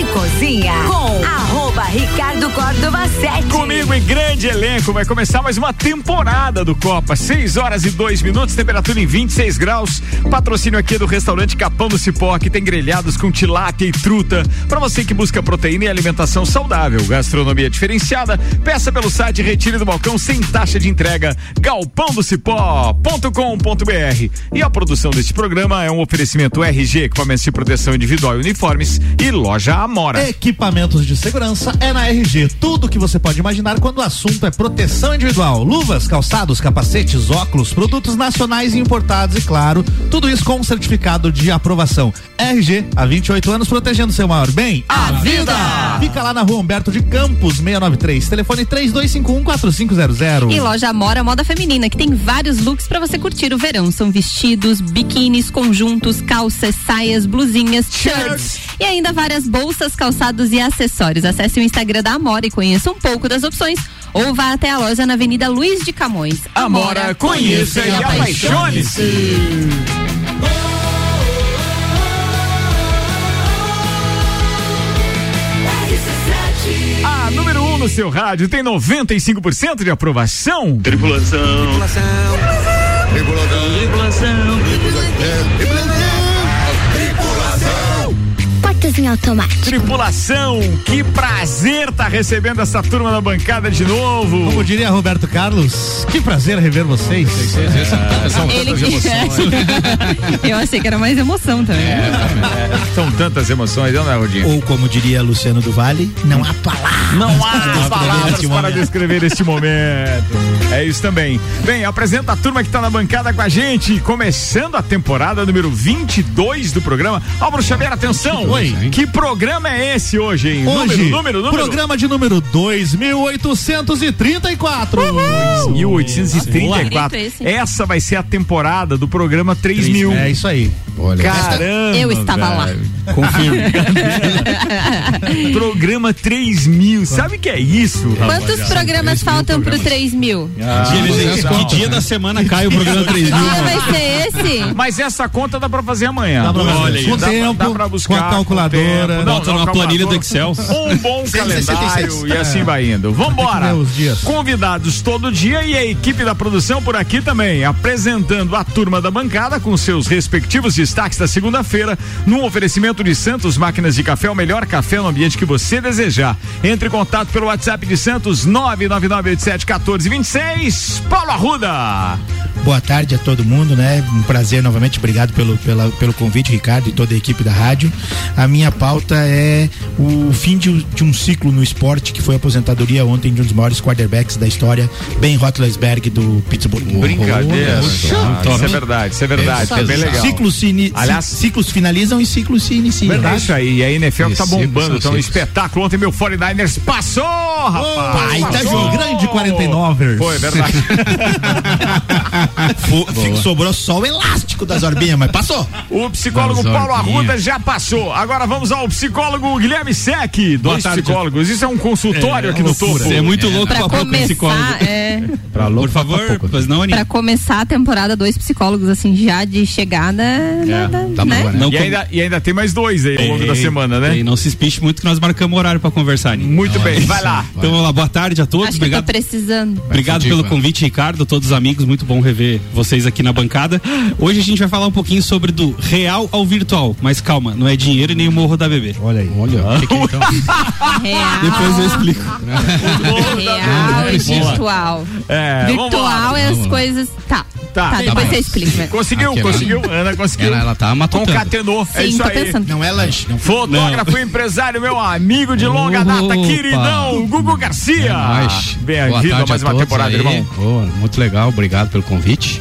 e Cozinha com arroba Ricardo Córdova 7. Comigo em grande elenco vai começar mais uma temporada do Copa. 6 horas e 2 minutos, temperatura em 26 graus. Patrocínio aqui do restaurante Capão do Cipó, que tem grelhados com tilápia e truta. Para você que busca proteína e alimentação saudável, gastronomia diferenciada, peça pelo site Retire do Balcão sem taxa de entrega. galpãodocipó.com.br. E a produção deste programa é um oferecimento RG, equipamentos de proteção individual e uniformes e loja Amora. Equipamentos de segurança é na RG. Tudo que você pode imaginar quando o assunto é proteção individual. Luvas, calçados, capacetes, óculos, produtos nacionais e importados e, claro, tudo isso com um certificado de aprovação. RG, há 28 anos protegendo seu maior bem, a vida. Fica lá na rua Humberto de Campos, 693. Telefone 32514500. E loja Amora Moda Feminina, que tem vários looks para você curtir o verão. São vestidos, biquínis, conjuntos, calças, saias, blusinhas, shirts e ainda várias bolsas, calçados e acessórios. Acesse o Instagram da Amora e conheça um pouco das opções ou vá até a loja na Avenida Luiz de Camões. Amora, conheça e apaixone-se. A número 1 um no seu rádio tem 95% de aprovação. Tripulação. Tripulação. Tripulação. Em automático. Tripulação, que prazer tá recebendo essa turma na bancada de novo. Como diria Roberto Carlos, que prazer rever vocês. Ele que... Eu achei que era mais emoção também. É, São tantas emoções, não é, Rodinho? Ou como diria Luciano do Vale, não há palavras. Não há palavras para momento. descrever este momento. É isso também. Bem, apresenta a turma que tá na bancada com a gente, começando a temporada número 22 do programa. Álvaro Xavier, atenção. Oi. Que programa é esse hoje, hein? Hoje, número, número, número. programa de número 2834. 1834. Esse. Essa vai ser a temporada do programa 3000. É isso aí. Olha, Caramba. Eu estava lá. velho. programa 3000. Sabe o que é isso? Quantos programas faltam pro 3 mil? Que dia da semana cai o programa 3 mil? dia vai ser esse? Mas essa conta dá pra fazer amanhã. Dá pra fazer. Olha aí, Com dá, pra- tempo, dá pra buscar. com a calculadora. tempo. Bota numa planilha do Excel. Um bom calendário e assim vai indo. Vambora. os dias. Convidados todo dia e a equipe da produção por aqui também, apresentando a turma da bancada com seus respectivos destaques da segunda-feira, num oferecimento de Santos Máquinas de Café, o melhor café no ambiente que você desejar. Entre em contato pelo WhatsApp de Santos 999871426. Paulo Arruda. boa tarde a todo mundo, né? Um prazer novamente, obrigado pelo, pela, pelo convite, Ricardo e toda a equipe da rádio. A minha pauta é o fim de, um- de um ciclo no esporte, que foi a aposentadoria ontem de um dos maiores quarterbacks da história, Ben Roethlisberger do Pittsburgh. Brincadeira. Top. Isso é verdade, isso é verdade. É, bem legal. Ciclos, se ini- Aliás- ci- ciclos finalizam e ciclos se iniciam. É isso aí, e a NFL que tá bombando, então um ciclos. espetáculo. Ontem meu 49ers passou, rapaz! baita Passou! jogo. Grande 49ers. Foi, verdade. Fi- sobrou só o elástico das orbinhas, mas passou. o psicólogo Das Paulo. Arruda já passou. Agora vamos ao psicólogo Guilherme Sec. Dois tarde. psicólogos. Isso é um consultório aqui no topo. É muito louco Pra pra pouco psicólogo. começar, é, Por favor, pois não, Aninha? pra começar a temporada, dois psicólogos assim já de chegada, nada, tá né? boa, né? Não E com- ainda, e ainda tem mais dois aí ao longo da semana, né? ei, não se espiche muito que nós marcamos horário pra conversar. Muito bem, vai lá. Então vamos lá, boa tarde a todos. Acho Obrigado. tô precisando. Obrigado pelo convite, Ricardo, todos os amigos, muito bom rever vocês aqui na bancada. Hoje a gente vai falar um pouquinho sobre do real ao virtual, mas calma, não é dinheiro e nem o morro da bebê. Olha aí. Olha, o que que é, então? Real, Depois eu explico. real e virtual. É, Virtual é as coisas. Tá. Tá. Tá, depois Tá você explica. né? Conseguiu, Aqui, conseguiu. Ana conseguiu. Ela, ela tá matutando. Concatenou. é Sim, isso tô aí. pensando. Não é lanche, não. Fotógrafo e empresário, meu amigo de longa data, queridão, Gugu Garcia. É Bem-vindo a mais uma temporada, aí. irmão. Boa, muito legal, obrigado pelo convite.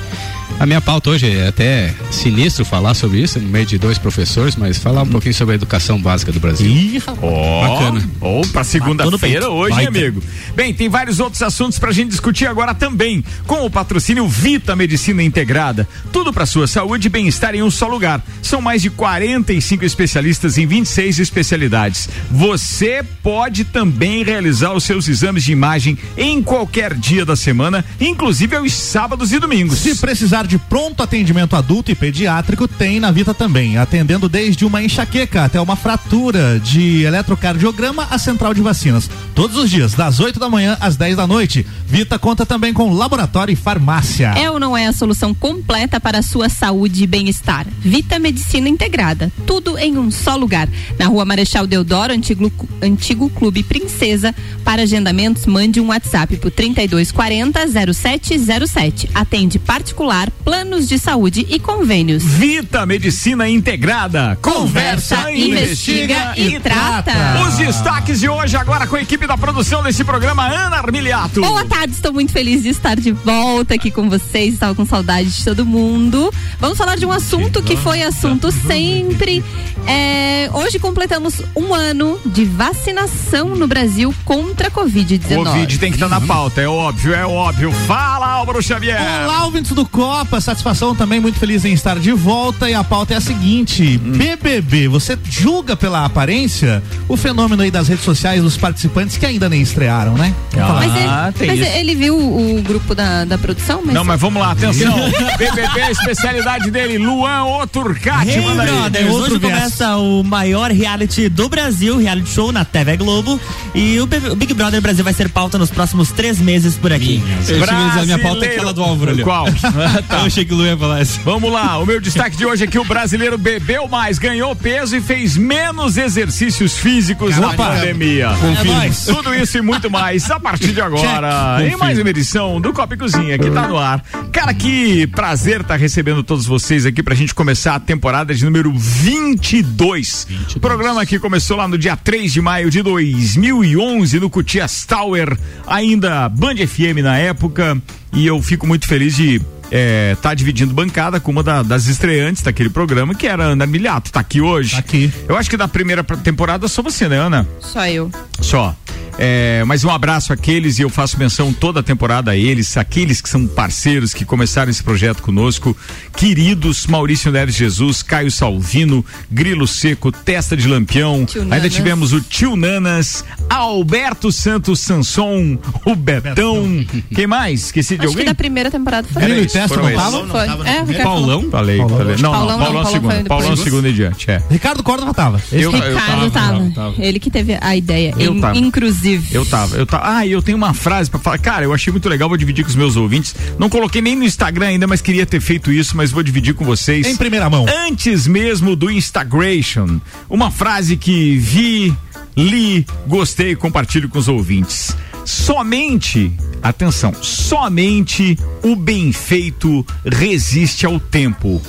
A minha pauta hoje é até sinistro falar sobre isso, no meio de dois professores, mas falar um pouquinho sobre a educação básica do Brasil. Ih, Ó, Bacana. Ou pra segunda-feira hoje, hein, amigo. Bem, tem vários outros assuntos pra gente discutir agora também. Com o patrocínio Vita Medicina Integrada. Tudo pra sua saúde e bem-estar em um só lugar. São mais de 45 especialistas em 26 especialidades. Você pode também realizar os seus exames de imagem em qualquer dia da semana, inclusive aos sábados e domingos. Se precisar de pronto atendimento adulto e pediátrico, tem na Vita também, atendendo desde uma enxaqueca até uma fratura de eletrocardiograma a central de vacinas. Todos os dias, das 8 da manhã às 10 da noite. Vita conta também com laboratório e farmácia. É ou não é a solução completa para a sua saúde e bem-estar? Vita Medicina Integrada. Tudo em um só lugar. Na rua Marechal Deodoro, antigo, antigo Clube Princesa. Para agendamentos, mande um WhatsApp por 3240 0707. Atende particular, planos de saúde e convênios. Vita Medicina Integrada. Conversa, investiga e trata. Os destaques de hoje agora com a equipe da produção desse programa, Ana Armiliato. Boa tarde, estou muito feliz de estar de volta aqui com vocês. Estava com saudade de todo mundo. Vamos falar de um assunto que foi assunto sempre. É, hoje completamos um ano de vacinação no Brasil contra a Covid-19. Covid tem que estar na pauta, é óbvio, é óbvio. Fala, Álvaro Xavier. Olá, ouvintes do Copa, satisfação também, muito feliz em estar de volta e a pauta é a seguinte, Hum. BBB, você julga pela aparência o fenômeno aí das redes sociais dos participantes que ainda nem estrearam, né? Falar. Mas, ele, Ah, tem mas isso. ele viu o grupo da, da produção? Mas Não, mas vamos lá, atenção. BBB, a especialidade dele, Luan Oturcati, Hey, manda aí. brothers, outro hoje viés. começa o maior reality do Brasil, reality show na TV Globo. E o, Big Brother Brasil vai ser pauta nos próximos três meses por aqui. Eu achei que ia dizer, a minha pauta é aquela do Álvaro ali. Qual? Eu achei que o Lu ia falar essa. Vamos lá, o meu destaque de hoje é que o brasileiro bebeu mais, ganhou peso e fez menos exercícios físicos na pandemia. nóis. Tudo isso e muito mais a partir de agora. Em mais uma edição do Copa e Cozinha, que tá no ar. Cara, que prazer estar recebendo todos vocês aqui pra gente começar a temporada de número 22. O programa que começou lá no dia 3 de maio de 2011 no Cutias Tower, ainda Band FM na época. E eu fico muito feliz de é, tá dividindo bancada com uma da- das estreantes daquele programa, que era a Ana Miliato. Tá aqui hoje. Tá aqui. Eu acho que da primeira temporada só você, né, Ana? Só eu. Só. É, mas um abraço àqueles e eu faço menção toda a temporada a eles, aqueles que são parceiros que começaram esse projeto conosco, queridos Maurício Neves Jesus, Caio Salvino, Grilo Seco, Testa de Lampião, Tio ainda Nanas. tivemos o Tio Nanas, Alberto Santos Sanson, o Betão, quem mais? Esqueci de Acho que alguém? da primeira temporada foi. Grilo e Testa não estavam? Foi. É, o Ricardo. Paulão? Falei, Paulão. falei. Não, Paulão não, não, Paulão Paulão segundo, foi Paulão depois. segundo e diante, é. Ricardo Córdova tava. Esse Eu- que- eu Ricardo tava, tava, tava. Ele que teve a ideia. Eu in- tava. Inclusive. Eu tava, eu tava. Ah, e eu tenho uma frase pra falar. Cara, eu achei muito legal, vou dividir com os meus ouvintes. Não coloquei nem no Instagram ainda, mas queria ter feito isso, mas vou dividir com vocês. Em primeira mão. Antes mesmo do Instagration, uma frase que vi, li, gostei e compartilho com os ouvintes. Somente, atenção, somente o bem feito resiste ao tempo.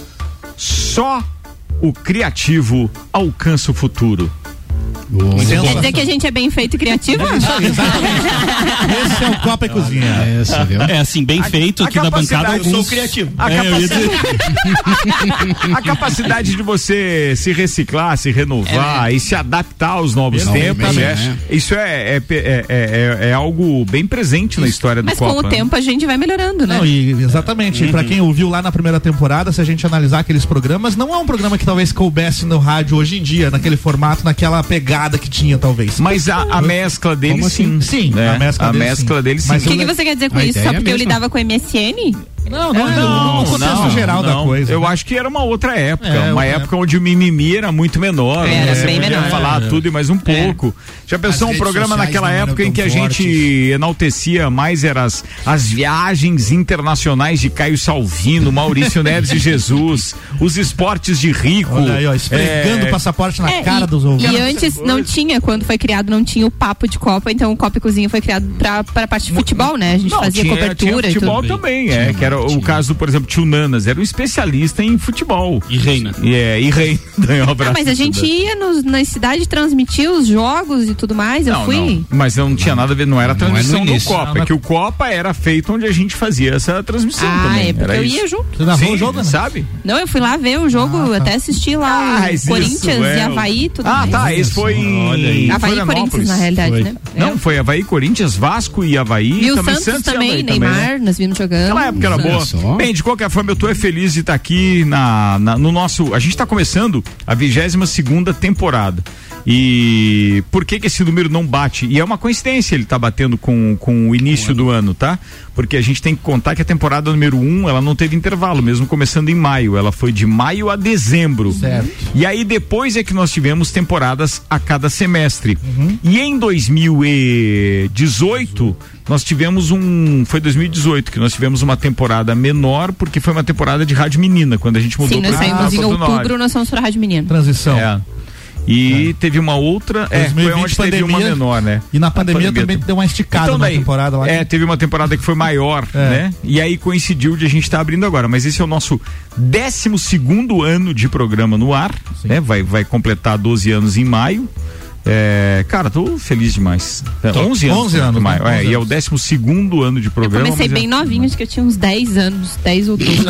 Só o criativo alcança o futuro. Quer dizer que a gente é bem feito e criativo? Esse é o Copa e Cozinha. Essa, viu? É assim, bem feito a aqui da bancada. eu sou criativo. A É, capacidade, a capacidade de você se reciclar, se renovar e se adaptar aos novos tempos, Exatamente, é, né? isso é, é, é, é- é algo bem presente na história do Mas Copa. com o né? tempo a gente vai melhorando, né? Não, e exatamente. E pra quem ouviu lá na primeira temporada, se a gente analisar aqueles programas, não é um programa que talvez coubesse no rádio hoje em dia, naquele formato, naquela pegada que tinha, talvez. Mas a, a mescla dele Como sim. assim? Sim, né? a mescla a dele, mescla sim. dele sim. Mas O que, eu- que você quer dizer com A isso? Só porque eu mesmo. lidava com MSN? Não, não, não, no contexto geral da coisa. Eu né? acho que era uma outra época, É, uma uma época onde o mimimi era muito menor, Era, você bem podia menor. falar tudo e mais um pouco. Já pensou um redes programa naquela não época em que a gente fortes. enaltecia mais eram as, as viagens internacionais de Caio Salvino, Maurício Neves e Jesus, os esportes de rico. Olha aí, ó, esfregando É, o passaporte na É, cara e, dos ouvintes. E antes não tinha, quando foi criado, não tinha o papo de Copa, então o Copa e Cozinha foi criado pra, pra parte de futebol, né? A gente Não, fazia tinha, cobertura tinha e futebol tudo. também, é, que era o caso por exemplo, Tio Nanas, era um especialista em futebol. E reina. E, é, e rei, ganhou um Ah, mas a gente ia nos, na cidade transmitir os jogos e tudo mais. Eu Não, fui. não, mas não tinha nada a ver, não era Não é transmissão do. Copa, Não, é que o Copa era feito onde a gente fazia essa transmissão Ah, também. é porque era eu isso. ia junto. Você narrou Sim, o jogo, né? sabe? Não, eu fui lá ver o jogo, Ah, tá. até assisti lá Ah, Corinthians é, e Havaí tudo Ah, mais. tá, esse foi em. Havaí e. Corinthians, na realidade, Foi. né? Não, É. foi Havaí, Corinthians, Vasco e Havaí. E o Santos, também, Neymar, né? nós vimos jogando. Aquela época era boa. só. Bem, de qualquer forma, eu tô é feliz de estar aqui na, na- no nosso. A gente está começando a 22 segunda temporada. E por que, que esse número não bate? E é uma coincidência ele tá batendo com, com o início do ano, tá? Porque a gente tem que contar que a temporada número 1 um, ela não teve intervalo, mesmo começando em maio. Ela foi de maio a dezembro. Certo. E aí depois é que nós tivemos temporadas a cada semestre. E em 2018 nós tivemos um, foi 2018 que nós tivemos uma temporada menor porque foi uma temporada de rádio menina quando a gente mudou Sim, nós pra saímos em outubro, nós fomos pra Rádio Menino. Transição. É. E teve uma outra, é, foi 2020 onde teve uma pandemia, menor, né? E na pandemia, também deu uma esticada Então na daí, temporada lá. É, teve uma temporada que foi maior, É. né? E aí coincidiu de a gente estar abrindo agora. Mas esse é o nosso 12 segundo ano de programa no ar, né? Vai, vai completar 12 anos em maio. É, cara, tô feliz demais. É, 11 anos. 11 né, anos, maio. né? É, 11 e é o 12 segundo ano de Eu programa. comecei mas é- bem novinho, acho que eu tinha uns 10 anos, 10 ou 12.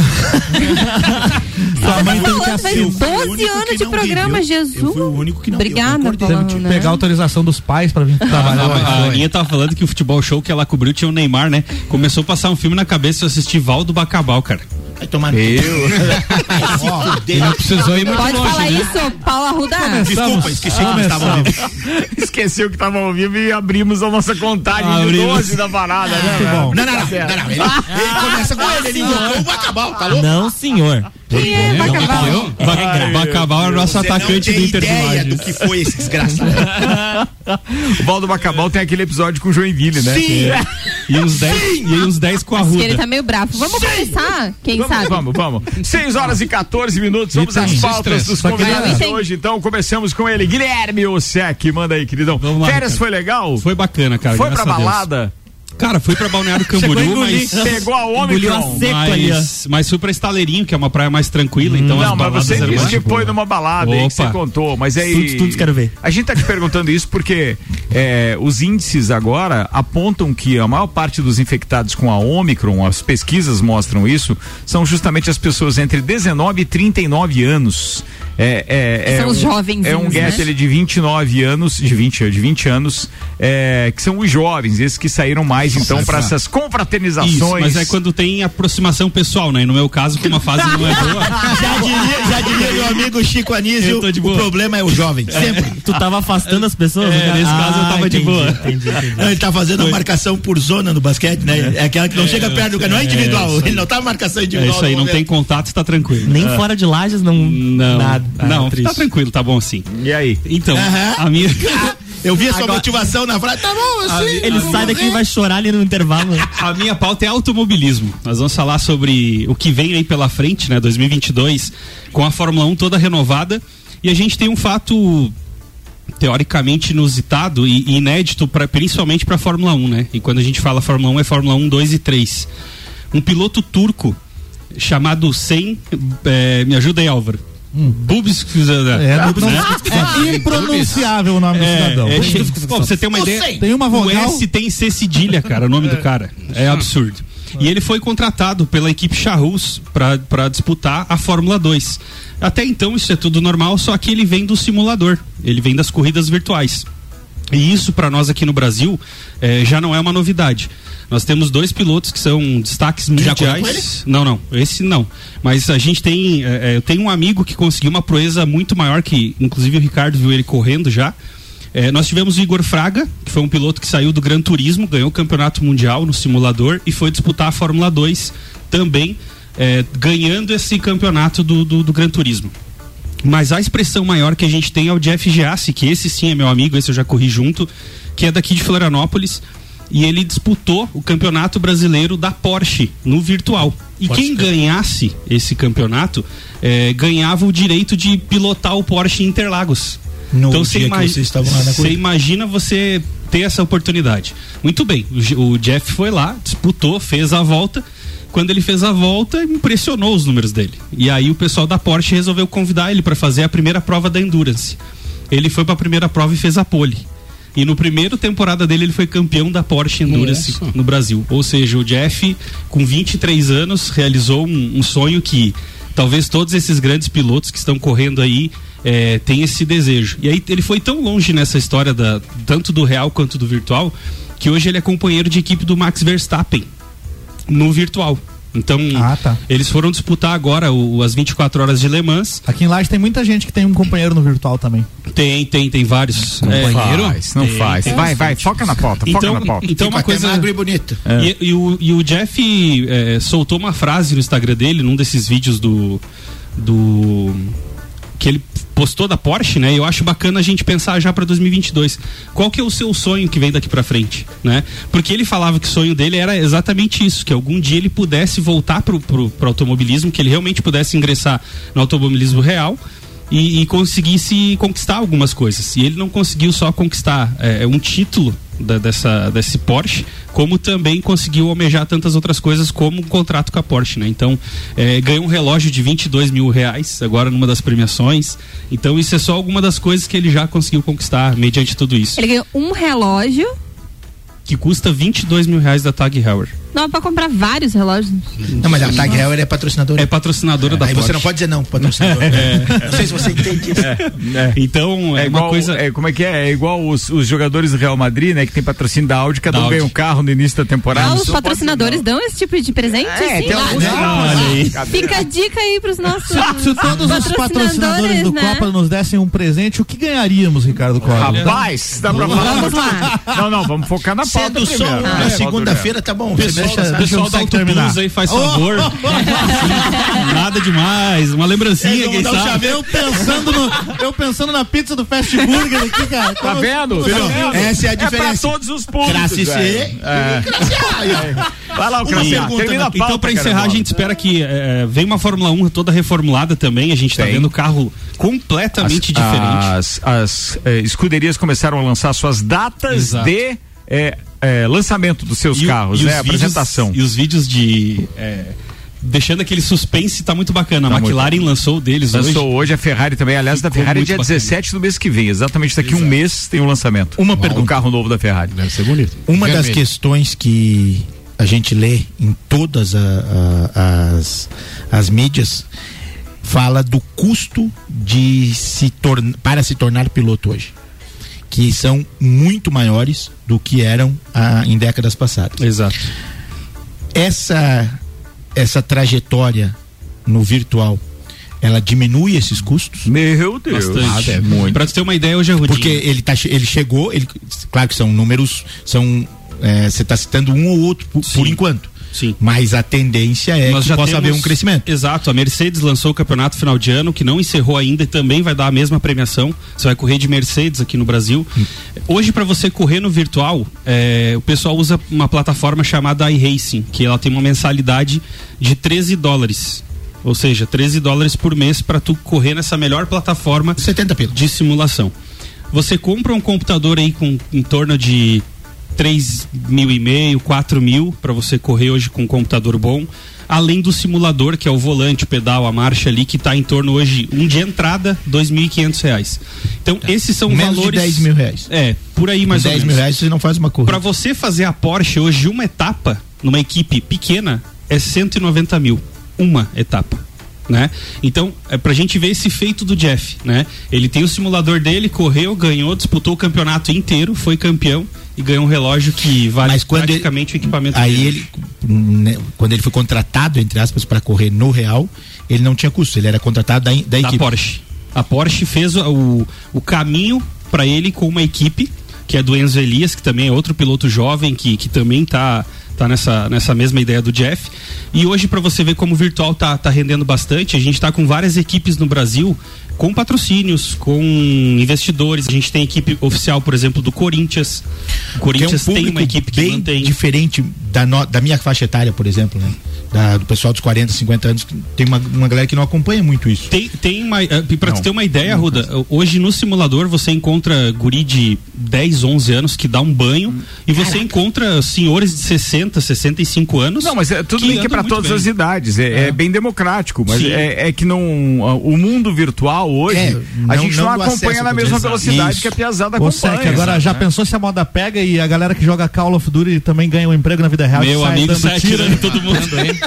Sua mãe que Falando, faz assistir. 12 anos de programa, Jesus. Eu fui o único que não eu Obrigada, que né? pegar autorização dos pais pra vir A, trabalhar. a, a Aninha tava falando que o futebol show que ela cobriu tinha o Neymar, né? Começou a passar um filme na cabeça e eu assisti Valdo Bacabal, cara. Vai tomar no Eu. E não precisou ir muito Pode longe, falar né? isso, Paulo Arruda. Desculpa, esqueci que estávamos ao vivo. Esqueceu que tava ao vivo e abrimos a nossa contagem de Abrimos. 12 da parada, né? Muito velho? bom. Não, não, não, não, não. Ele, ele começa com ele, ele invocou o Bacabal, tá louco? Não, senhor. Quem é Bacabal? Ba Bacabal é o nosso atacante do Inter de ideia Lages. do que foi esse desgraçado. O Valdo Bacabal tem aquele episódio com o Joinville, né? Sim. E uns 10 e uns 10 com a Acho que ele Ruda. tá meio bravo. Vamos começar, quem Vamos, sabe? vamos, vamos. 6 horas e 14 minutos. Vamos às pautas dos convidados hoje. Então, começamos com ele. Guilherme Ossec, manda aí, queridão. Vamos lá, Férias cara. foi legal? Foi bacana, cara. Foi pra balada? Cara, fui pra Balneário Camboriú, engolir. mas Pegou a Omicron? mas, mas fui pra Estaleirinho, que é uma praia mais tranquila, então as Não, mas baladas você eram disse mais que foi numa balada aí que Opa. você contou, mas aí. Estudos, estudos, quero ver. A gente tá te perguntando isso porque é, os índices agora apontam que a maior parte dos infectados com a Omicron, as pesquisas mostram isso, são justamente as pessoas entre 19 e 39 anos. É, é, é São os um- jovenzinhos, É um gap né? ali de 29 anos, de 20, de 20 anos, é, que são os jovens, esses que saíram mais então para essas confraternizações. Isso, mas é quando tem aproximação pessoal, né? E no meu caso, como a fase não é boa. Já diria, já diria meu amigo Chico Anísio, de o problema é o jovem, sempre. Tu tava afastando as pessoas? É, nesse caso eu tava de entendi, boa. Entendi, entendi. Não, ele tá fazendo a marcação por zona no basquete, né? É aquela que não chega perto do cara, não é individual. ele não tá na marcação É individual. isso aí, não momento. tem contato, tá tranquilo. Nem fora de lajes, não. Não, Nada. Ah, não, triste. tá tranquilo, tá bom assim. E aí? Então, Aham. a minha. Eu vi a sua Agora- motivação na frase, tá bom, eu sei. Ele sai daqui e vai chorar ali no intervalo. A minha pauta é automobilismo. Nós vamos falar sobre o que vem aí pela frente, né, 2022, com a Fórmula 1 toda renovada. E a gente tem um fato teoricamente inusitado e e inédito, pra, principalmente para a Fórmula 1, né? E quando a gente fala Fórmula 1 é Fórmula 1, 2 e 3. Um piloto turco chamado Sen, é, me ajuda aí, Álvaro. Bubis, É, né? não- é impronunciável o nome do cidadão. É, é, che- Pô, você ter uma ideia. Tem uma O vogal. S tem C cedilha, cara, o nome do cara. É absurdo. E ele foi contratado pela equipe Charrus para disputar a Fórmula 2. Até então isso é tudo normal, só que ele vem do simulador, ele vem das corridas virtuais. E isso para nós aqui no Brasil eh, já não é uma novidade. Nós temos dois pilotos que são destaques mundiais. Não, não, esse não. Mas a gente tem, eh, eh, eu tenho um amigo que conseguiu uma proeza muito maior que, inclusive o Ricardo viu ele correndo já. Eh, nós tivemos o Igor Fraga, que foi um piloto que saiu do Gran Turismo, ganhou o campeonato mundial no simulador e foi disputar a Fórmula 2 também, eh, ganhando esse campeonato do, do, do Gran Turismo. Mas a expressão maior que a gente tem é o Jeff Giassi, que esse sim é meu amigo, esse eu já corri junto, que é daqui de Florianópolis. E ele disputou o campeonato brasileiro da Porsche no virtual. E quem ganhasse esse campeonato eh, ganhava o direito de pilotar o Porsche em Interlagos. No então você ima- você imagina você ter essa oportunidade. Muito bem, o Jeff foi lá, disputou, fez a volta. Quando ele fez a volta, impressionou os números dele. E aí o pessoal da Porsche resolveu convidar ele para fazer a primeira prova da Endurance. Ele foi para a primeira prova e fez a pole. E no primeiro temporada dele ele foi campeão da Porsche Endurance Nossa. no Brasil. Ou seja, o Jeff, com 23 anos, realizou um, um sonho que talvez todos esses grandes pilotos que estão correndo aí tenham esse desejo. E aí ele foi tão longe nessa história da, tanto do real quanto do virtual que hoje ele é companheiro de equipe do Max Verstappen no virtual. Então, Ah, tá. eles foram disputar agora o, as 24 horas de Le Mans. Aqui em Laje tem muita gente que tem um companheiro no virtual também. Tem, tem, tem vários. É, Companheiro? Faz, não Tem, faz. tem vai, vai, foca na pauta, foca Então, na pauta. então uma coisa. magro e bonito. E, e o, e o Jeff é, soltou uma frase no Instagram dele, num desses vídeos do. do que ele postou da Porsche, né? Eu acho bacana a gente pensar já para 2022. Qual que é o seu sonho que vem daqui para frente, né? Porque ele falava que o sonho dele era exatamente isso, que algum dia ele pudesse voltar pro, pro, pro automobilismo, que ele realmente pudesse ingressar no automobilismo real. E, e conseguisse conquistar algumas coisas. E ele não conseguiu só conquistar é, um título da- dessa, desse Porsche, como também conseguiu almejar tantas outras coisas, como um contrato com a Porsche, né? Então, é, ganhou um relógio de 22 mil reais, agora numa das premiações. Então, isso é só alguma das coisas que ele já conseguiu conquistar, mediante tudo isso. Ele ganhou um relógio. Que custa 22 mil reais da Tag Heuer. Não, é pra comprar vários relógios. Não, mas a Tag Heuer é patrocinadora. É patrocinadora da Aí Porsche. você não pode dizer não, patrocinador. Não sei se você entende isso. Então, é, É uma igual, coisa... é, como é que é? É igual os, os jogadores do Real Madrid, né? Que tem patrocínio da Audi, cada Da um ganha um carro no início da temporada. Ah, os patrocinadores dão esse tipo de presente? É, tem alguns não, Olha aí. mas- Fica a dica aí pros nossos Se todos os patrocinadores do né? Copa nos dessem um presente, o que ganharíamos, Ricardo Costa? Rapaz, dá pra falar. Vamos lá. Não, não, vamos focar na pauta Sendo só primeiro. É, na segunda-feira, tá bom. Pessoal, deixa, pessoal deixa eu da Auto. Plus aí faz favor. Sim, nada demais. Uma lembrancinha, quem Não, sabe? eu pensando, no, eu pensando na pizza do Fast Burger aqui, cara. Tá vendo? Tá Tá vendo? Essa é a É pra diferença. todos os C velho. É. Vai lá, o pergunta, a pauta, Então, pra encerrar, a gente espera que eh, venha uma Fórmula 1 toda reformulada também. A gente tá Tem. vendo o carro completamente diferente. As, as eh, escuderias começaram a lançar suas datas Exato. de eh, lançamento dos seus E carros, e né? os Apresentação. E os vídeos de. eh, deixando aquele suspense, tá muito bacana. A Tá McLaren lançou o deles Lançou hoje. hoje a Ferrari também. Aliás, da Ficou Ferrari é muito dia bacana. 17 do mês que vem. Exatamente daqui um mês tem o lançamento. Uma Um pergunta. carro novo da Ferrari. Deve ser bonito. Uma das Vermelho. questões que a gente lê em todas a- a- as, as mídias fala do custo de se tornar para se tornar piloto hoje, que são muito maiores do que eram ah, em décadas passadas. Exato. Essa essa trajetória no virtual, ela diminui esses custos? Meu Deus. Bastante. Ah, muito. Pra tu ter uma ideia, hoje é Rudinho. Porque ele, tá, ele chegou, ele, claro que são números, são é, você está citando um ou outro por, por enquanto. Sim. Mas a tendência é Nós que já possa temos- haver um crescimento. Exato, a Mercedes lançou o campeonato final de ano, que não encerrou ainda e também vai dar a mesma premiação. Você vai correr de Mercedes aqui no Brasil. Hoje, para você correr no virtual, é, o pessoal usa uma plataforma chamada iRacing, que ela tem uma mensalidade de 13 dólares. Ou seja, 13 dólares por mês para tu correr nessa melhor plataforma 70 pila. de simulação. Você compra um computador aí com em torno de 3 mil e meio, 4 mil para você correr hoje com um computador bom. Além do simulador, que é o volante, o pedal, a marcha ali, que está em torno hoje, um de entrada, 2.500 reais. Então, esses são Menos de valores. 10 mil reais. É, por aí mais Com ou 10 menos. mil reais você não faz uma corrida. Para você fazer a Porsche hoje, uma etapa, numa equipe pequena, é 190 mil. Uma etapa. Né? Então, é pra gente ver esse feito do Jeff, né? Ele tem o simulador dele, correu, ganhou, disputou o campeonato inteiro, foi campeão e ganhou um relógio que vale Mas quando ele- praticamente o equipamento Aí dele. ele, né, quando ele foi contratado, entre aspas, para correr no Real, ele não tinha custo, ele era contratado da, da da equipe. Porsche. A Porsche fez o, o, caminho para ele com uma equipe, que é do Enzo Elias, que também é outro piloto jovem, que, que também tá, tá nessa, nessa mesma ideia do Jeff. E hoje, para você ver como o virtual tá, tá rendendo bastante, a gente tá com várias equipes no Brasil com patrocínios, com investidores. A gente tem equipe oficial, por exemplo, do Corinthians. O é um Corinthians tem público uma equipe que bem mantém. diferente da, no- da minha faixa etária, por exemplo, né? Da- do pessoal dos 40, 50 anos, que tem uma, uma galera que não acompanha muito isso. Tem, tem uma. eh, Pra Não. te ter uma ideia, Ruda, hoje no simulador você encontra guri de 10, 11 anos que dá um banho e você encontra senhores de 60, 65 anos. Não, mas é, tudo que bem que é muito todas bem. as idades, é, é bem democrático, mas é, é que não a- o mundo virtual hoje É, a não- gente não, não acompanha na mesma velocidade Isso. que a piazada acompanha. Sec, agora já né? pensou se a moda pega e a galera que joga Call of Duty também ganha um emprego na vida real? Meu sai amigo sai tiro? atirando todo mundo.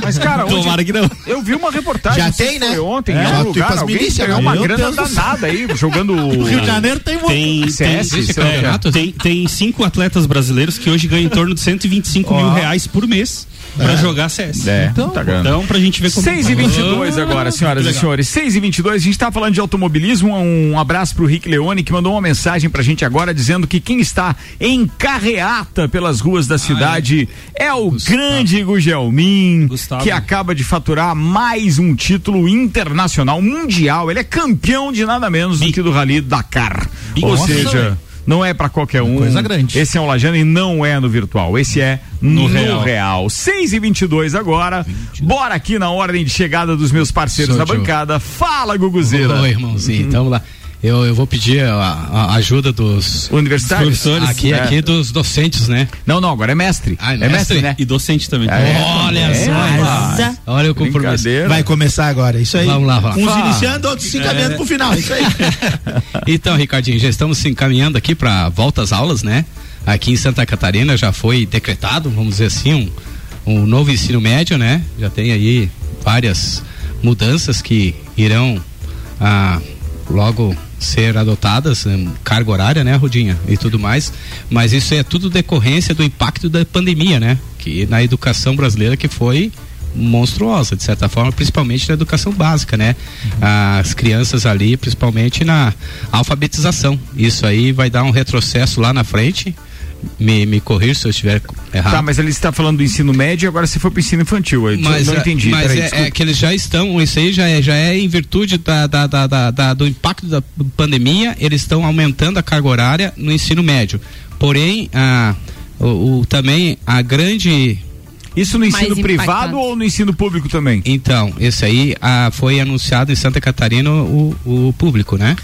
Mas cara, onde- Tomara que não. eu vi uma reportagem Já tem, né? ontem, É, em tipo algum lugar, as alguém milícias, ganhou né? uma grana danada aí, jogando No Rio de Janeiro tem muito. CS, o tem cinco atletas brasileiros que hoje ganham em torno de 125 mil reais por mês. Pra jogar CS. É, Então, tá ganhando. Então, pra gente ver como 6 e 22 agora, senhoras e senhores. 6 e 22 a gente tá falando de automobilismo. Um abraço pro Rick Leone, que mandou uma mensagem pra gente agora dizendo que quem está em carreata pelas ruas da cidade é. o grande Gugelmin, Gustavo. que acaba de faturar mais um título internacional mundial. Ele é campeão de nada menos do que do Rally Dakar. Ou Nossa, seja. Não é pra qualquer um. Coisa grande. Esse é um Lajano e não é no virtual. Esse é no, No real. real. 6 e 22 agora. Bora aqui na ordem de chegada dos meus parceiros Sou da Joe. bancada. Fala, Guguzeira. Oi, irmãozinho. Então, vamos lá. Eu, eu vou pedir a, a ajuda dos Universitários? Professores. aqui, É. aqui dos docentes, né? Não, não, agora é mestre. Ah, é é mestre, mestre? né? E docente também. É. Olha É, só. rapaz. Olha o compromisso. Vai começar agora, isso aí. Vamos lá, vamos Uns lá. iniciando, outros se encaminhando pro final, isso aí. Então, Ricardinho, já estamos se encaminhando aqui para volta às aulas, né? Aqui em Santa Catarina já foi decretado, vamos dizer assim, um, um novo ensino médio, né? Já tem aí várias mudanças que irão ah, logo ser adotadas, em carga horária, né, Rudinha? E tudo mais. Mas isso é tudo decorrência do impacto da pandemia, né? Que na educação brasileira que foi monstruosa, de certa forma, principalmente na educação básica, né? As crianças ali, principalmente na alfabetização. Isso aí vai dar um retrocesso lá na frente. Me, me corrija se eu estiver errado. Tá, mas ele está falando do ensino médio e agora você foi pro ensino infantil. Eu Mas, não é- entendi. mas Peraí, é, é que eles já estão, isso aí já é, já é em virtude da, da- da- da- da- do impacto da pandemia, eles estão aumentando a carga horária no ensino médio. Porém, a, o, o- também a grande. Isso no ensino privado ou no ensino público também? Então, esse aí ah, foi anunciado em Santa Catarina o, o público, né?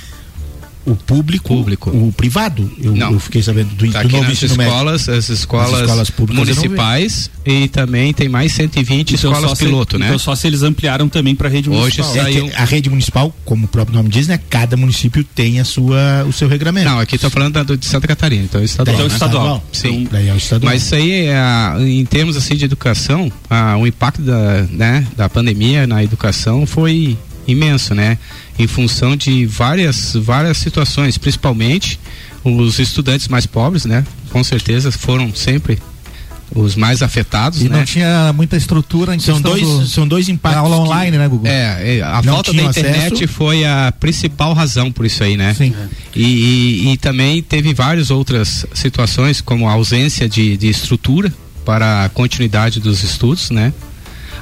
O público, Público. o privado, eu, Não. eu fiquei sabendo do, Tá do novo ensino médio. escolas, as escolas, As escolas públicas municipais e também tem mais 120 Então, escolas só se- piloto, né? Então só se eles ampliaram também pra rede Hoje municipal. É saiu- que a rede municipal, como o próprio nome diz, né? Cada município tem a sua, o seu regramento. Não, aqui tô falando da, do- de Santa Catarina, então é estadual. Então, né? estadual. Sim. Daí é o estadual. Mas isso aí, é, em termos assim de educação, ah, o impacto da, né, da pandemia na educação foi imenso, né? Em função de várias, várias situações, principalmente os estudantes mais pobres, né? Com certeza foram sempre os mais afetados, E né? não tinha muita estrutura em são dois, do- são dois impactos. aula que- online, né, Gugu? É, é, a Não falta da internet acesso. foi a principal razão por isso aí, né? Sim. E, e- e também teve várias outras situações, como a ausência de, de estrutura para a continuidade dos estudos, né?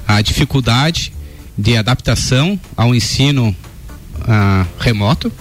A dificuldade de adaptação ao ensino ah, remoto.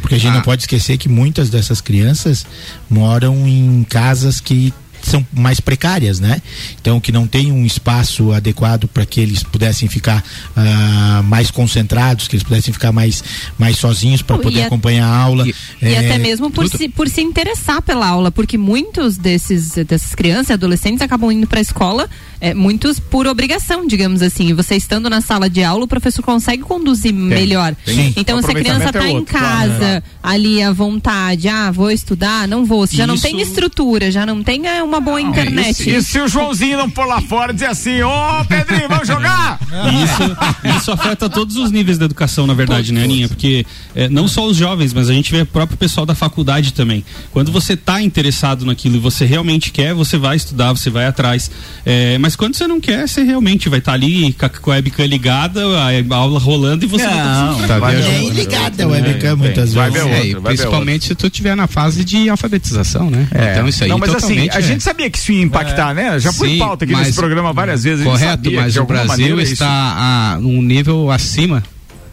Porque a gente Ah. não pode esquecer que muitas dessas crianças moram em casas que são mais precárias, né? Então que não tem um espaço adequado para que eles pudessem ficar ah, mais concentrados, que eles pudessem ficar mais mais sozinhos para poder e a- acompanhar a aula. e- E É, até mesmo por tudo- se, por se interessar pela aula, porque muitos desses dessas crianças e adolescentes acabam indo para a escola, é, muitos por obrigação, digamos assim. E você estando na sala de aula, o professor consegue conduzir melhor. tem. Então, se a criança aproveitamento é está em claro, casa, né? ali à vontade, ah, vou estudar, não vou. Se já não Isso- tem estrutura, já não tem é, uma boa internet. E se o Joãozinho não for lá fora e dizer assim, ô Pedrinho, vamos jogar? Isso, isso afeta todos os níveis da educação, na verdade, né, Aninha? Porque é, não só os jovens, mas a gente vê o próprio pessoal da faculdade também. Quando você está interessado naquilo e você realmente quer, você vai estudar, você vai atrás. É, mas quando você não quer, você realmente vai estar ali com a, webcam ligada, a, aula rolando e você vai tá Não, tá outra coisa. vendo? É ligada a webcam É, muitas vai vezes. ver É, outra, vai ver principalmente se tu estiver na fase de alfabetização, né? É. Então isso aí não, mas assim, a é- gente sabia que isso ia impactar, né? Já foi Sim, pauta aqui mas- nesse programa várias vezes. Correto, mas o Brasil isso- está a um nível acima,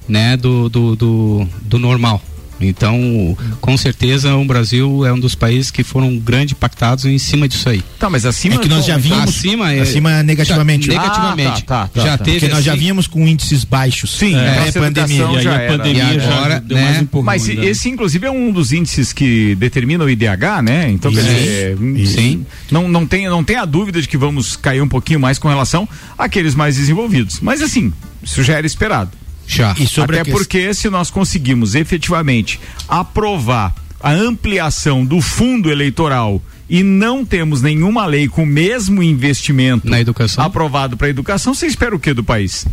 né, do, do, do, do normal. Então, com certeza, o Brasil é um dos países que foram grande impactados em cima disso aí. Tá, mas acima É que nós já vimos acima, é- acima negativamente. Já- negativamente. Ah, tá, tá, já tá. teve Porque nós já assim, vínhamos com índices baixos. Sim, é, pandemia. E aí a pandemia E já agora, deu mais né? um pouco. Mas ainda. esse, inclusive, é um dos índices que determina o IDH, né? Então, quer Sim. dizer, Sim. Não, não, tem, não tem a dúvida de que vamos cair um pouquinho mais com relação àqueles mais desenvolvidos. Mas, assim, isso já era esperado. Já. E sobre Até porque se nós conseguimos efetivamente aprovar a ampliação do fundo eleitoral e não temos nenhuma lei com o mesmo investimento Na educação? aprovado para a educação, você espera o que do país?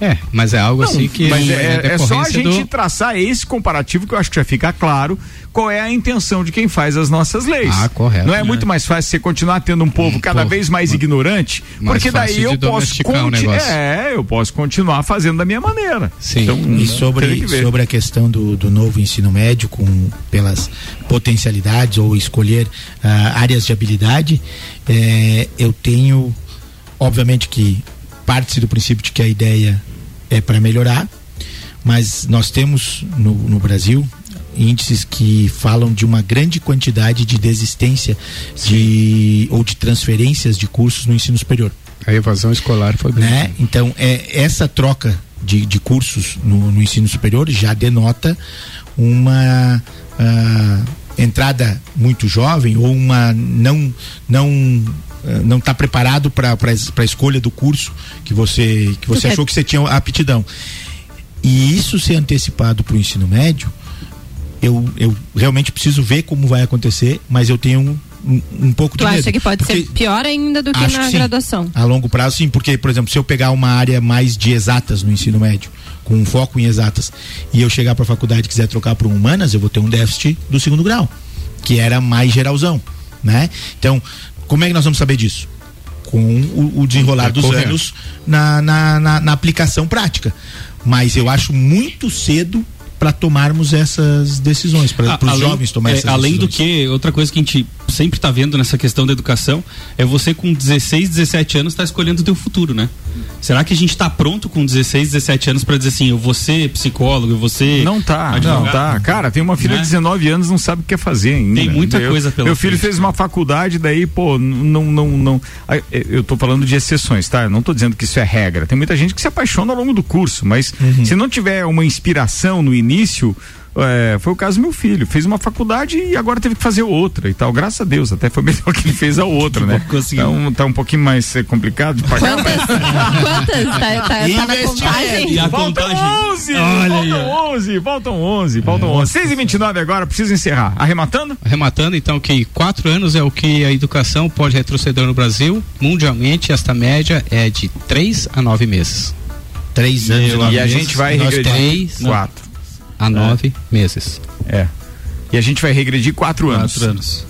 É, mas é algo assim que. Mas é, é só a gente do- traçar esse comparativo que eu acho que já fica claro qual é a intenção de quem faz as nossas leis. Ah, correto, Não é né? muito mais fácil você continuar tendo um povo Um cada povo vez mais ignorante, mais porque daí eu posso conti- negócio. É, eu posso continuar fazendo da minha maneira. Sim. Então, E sobre, sobre a questão do, do novo ensino médio, com, pelas potencialidades ou escolher ah, áreas de habilidade, eh, eu tenho, obviamente que parte-se do princípio de que a ideia é para melhorar, mas nós temos no, no Brasil índices que falam de uma grande quantidade de desistência de ou de transferências de cursos no ensino superior A evasão escolar foi bem. né? Então, é, essa troca de, de cursos no, no ensino superior já denota uma ah, entrada muito jovem ou uma não não não está preparado para a escolha do curso que você que você achou que você tinha aptidão e isso ser antecipado para o ensino médio eu, eu realmente preciso ver como vai acontecer mas eu tenho um, um, pouco Tu de medo acha que pode porque- ser pior ainda do que na que graduação? a longo prazo, sim, porque, por exemplo, se eu pegar uma área mais de exatas no ensino médio, com um foco em exatas, e eu chegar para a faculdade e quiser trocar para humanas, eu vou ter um déficit do segundo grau, que era mais geralzão, né? Então, como é que nós vamos saber disso? Com o, o desenrolar dos anos na, na, na, na aplicação prática. Mas eu acho muito cedo para tomarmos essas decisões, para os além- jovens tomarem é, essas Além do decisões. que, outra coisa que a gente sempre está vendo nessa questão da educação é você com 16, 17 anos está escolhendo o teu futuro, né? Será que a gente está pronto com 16, 17 anos para dizer assim, eu vou ser psicólogo, eu vou ser Não tá, advogado? não tá. Cara, tem uma filha Né? de 19 anos não sabe o que quer fazer ainda. Tem muita Eu- coisa pela Meu filho frente. fez uma faculdade, daí, pô, não, não, não. Ah, Eu tô falando de exceções, tá? Eu não tô dizendo que isso é regra. Tem muita gente que se apaixona ao longo do curso, mas se não tiver uma inspiração no início. É, foi o caso do meu filho, fez uma faculdade e agora teve que fazer outra e tal. Graças a Deus, até foi melhor que ele fez a outra, né? conseguiu. Então tá um pouquinho mais eh, complicado de pagar. Quantas? Quantas? Tá, tá, tá na contagem? E a Faltam contagem. 11! Olha aí, faltam ó. 11, faltam 11, faltam 11. 6 e 29 agora, preciso encerrar. Arrematando? Arrematando, então, que quatro anos é o que a educação pode retroceder no Brasil. Mundialmente, esta média é de três a nove meses. Três anos. E nove a gente vai nós regredir três, quatro. A nove meses. É. E a gente vai regredir quatro anos. Quatro anos.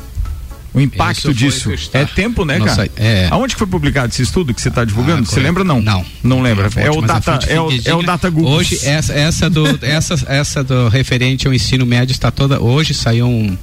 O impacto disso é tempo, né, no cara? É. Aonde que foi publicado esse estudo que você está divulgando? Ah, você lembra não? Não. Não lembra. Fonte, é o data, é o, é o data Google. Hoje essa essa do essa essa do referente ao ensino médio está toda hoje saiu um,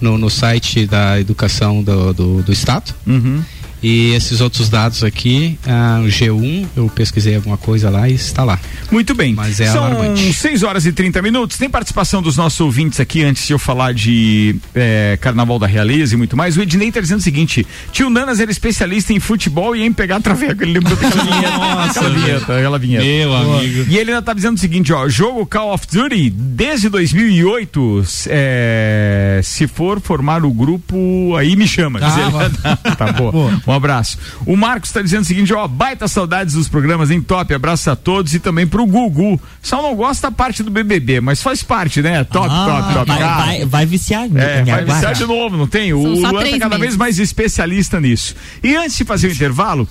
no, no site da educação do, do, do estado. Uhum. E esses outros dados aqui, ah, o G1, eu pesquisei alguma coisa lá e está lá. Muito bem. Mas é São alarmante. 6 horas e 30 minutos. Tem participação dos nossos ouvintes aqui antes de eu falar de eh, Carnaval da Realeza e muito mais. O Ednei tá dizendo o seguinte: tio Nanas era especialista em futebol e em pegar traveco. Ele lembrou daquela vinheta. aquela vinheta, aquela vinheta. Meu amigo. E ele ainda tá dizendo o seguinte, ó, jogo Call of Duty desde 2008, é, se for formar o grupo, aí me chama. Diz ele. tá boa. Um abraço. O Marcos tá dizendo o seguinte, ó, baita saudades dos programas em top, abraço a todos e também pro Gugu. Só não gosta da parte do BBB, mas faz parte, né? Top, Ah, top, top. vai, Cara, vai, vai viciar. é, me vai viciar de novo, não tem? O São só Luan tá cada vez meses. mais especialista nisso. E antes de fazer o intervalo,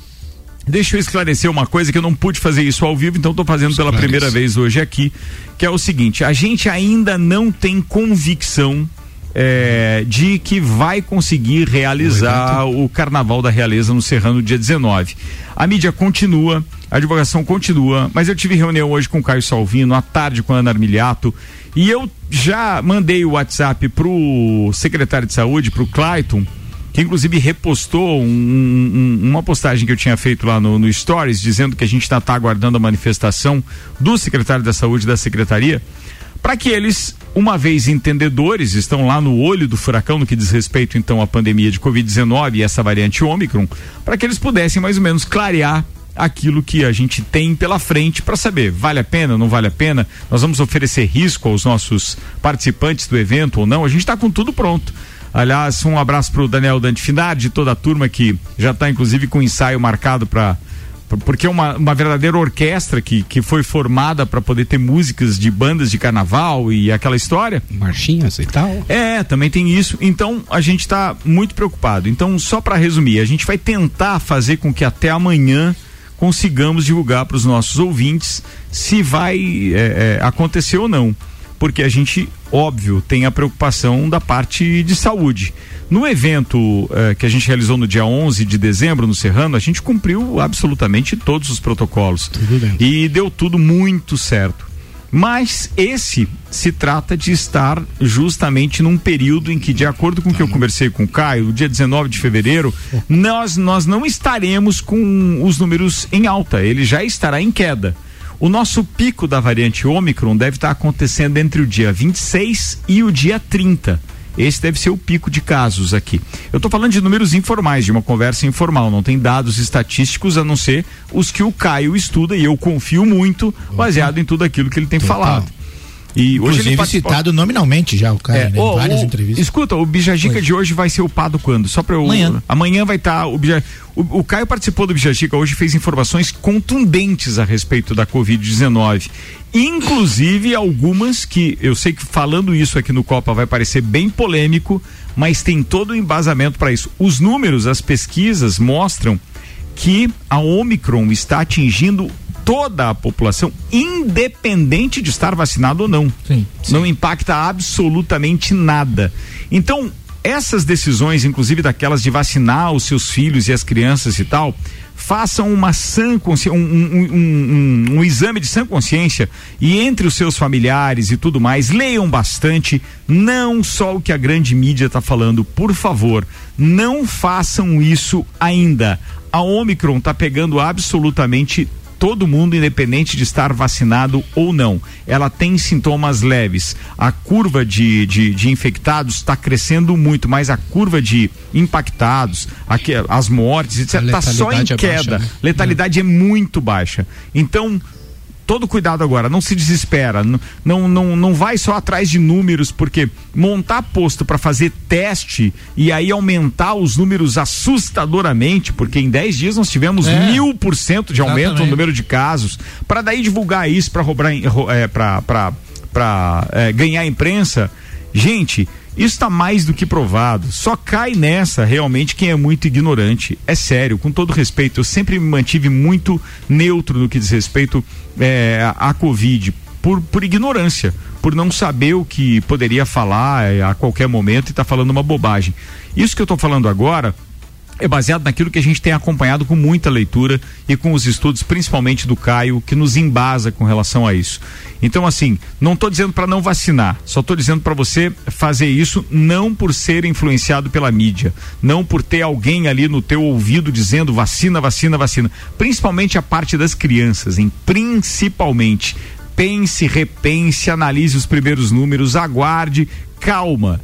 deixa eu esclarecer uma coisa que eu não pude fazer isso ao vivo, então estou fazendo pela primeira vez hoje aqui, que é o seguinte: a gente ainda não tem convicção. É, de que vai conseguir realizar o Carnaval da Realeza no Serrano dia 19. A mídia continua, a divulgação continua, mas eu tive reunião hoje com o Caio Salvino, à tarde com a Ana Armiliato, e eu já mandei o WhatsApp pro secretário de saúde, pro Clayton, que inclusive repostou um- um- uma postagem que eu tinha feito lá no, no Stories, dizendo que a gente está aguardando a manifestação do secretário da saúde da secretaria, para que eles, uma vez entendedores, estão lá no olho do furacão no que diz respeito então à pandemia de Covid-19 e essa variante Ômicron, para que eles pudessem mais ou menos clarear aquilo que a gente tem pela frente para saber vale a pena, não vale a pena, nós vamos oferecer risco aos nossos participantes do evento ou não, a gente está com tudo pronto. Aliás, um abraço para o Daniel Dante Finardi, toda a turma que já está inclusive com ensaio marcado para porque é uma, uma verdadeira orquestra que, que foi formada para poder ter músicas de bandas de carnaval e aquela história. Marchinhas e tal. É, também tem isso. Então a gente está muito preocupado. Então, só para resumir, a gente vai tentar fazer com que até amanhã consigamos divulgar para os nossos ouvintes se vai é, é, acontecer ou não. Porque a gente, óbvio, tem a preocupação da parte de saúde. No evento eh, que a gente realizou no dia 11 de dezembro no Serrano, a gente cumpriu absolutamente todos os protocolos. E deu tudo muito certo. Mas esse se trata de estar justamente num período em que, de acordo com o que eu conversei com o Caio, no dia 19 de fevereiro, nós, nós não estaremos com os números em alta, ele já estará em queda. O nosso pico da variante Ômicron deve estar acontecendo entre o dia 26 e o dia 30. Esse deve ser o pico de casos aqui. Eu estou falando de números informais, de uma conversa informal, não tem dados estatísticos a não ser os que o Caio estuda e eu confio muito, baseado em tudo aquilo que ele tem Total. falado. E Inclusive hoje ele participou- citado nominalmente já, o cara, é, né, várias entrevistas. Escuta, o Bijagica Oi. de hoje vai ser upado quando? Só para eu. Amanhã. Amanhã vai estar o Bija- o, o Caio participou do Bijagica hoje fez informações contundentes a respeito da Covid-19. Inclusive algumas que eu sei que falando isso aqui no Copa vai parecer bem polêmico, mas tem todo o embasamento para isso. Os números, as pesquisas mostram que a Omicron está atingindo toda a população, independente de estar vacinado ou não. Sim. Não impacta absolutamente nada. Então, essas decisões, inclusive daquelas de vacinar os seus filhos e as crianças e tal, façam uma sã um, um, um, um- um exame de sã consciência e entre os seus familiares e tudo mais, leiam bastante, não só o que a grande mídia está falando, por favor, não façam isso ainda. A Omicron está pegando absolutamente todo mundo, independente de estar vacinado ou não. Ela tem sintomas leves. A curva de, de, de infectados está crescendo muito, mas a curva de impactados, aqui, as mortes, etc., está só em é queda. baixa, né? Letalidade é muito baixa. Então, todo cuidado agora, não se desespera, n- não, não, não vai só atrás de números, porque montar posto para fazer teste e aí aumentar os números assustadoramente, porque em 10 dias nós tivemos É. mil por cento de aumento no Exatamente. número de casos, para daí divulgar isso para roubar, é, pra, é, ganhar imprensa. Gente, isso está mais do que provado. Só cai nessa realmente quem é muito ignorante. É sério, com todo respeito, eu sempre me mantive muito neutro no que diz respeito é, à Covid, por, por ignorância, por não saber o que poderia falar é, a qualquer momento e tá falando uma bobagem. Isso que eu estou falando agora é baseado naquilo que a gente tem acompanhado com muita leitura e com os estudos, principalmente do Caio, que nos embasa com relação a isso. Então, assim, não estou dizendo para não vacinar, só estou dizendo para você fazer isso não por ser influenciado pela mídia, não por ter alguém ali no teu ouvido dizendo vacina, vacina, vacina. Principalmente a parte das crianças, hein? Principalmente. Pense, repense, analise os primeiros números, aguarde, calma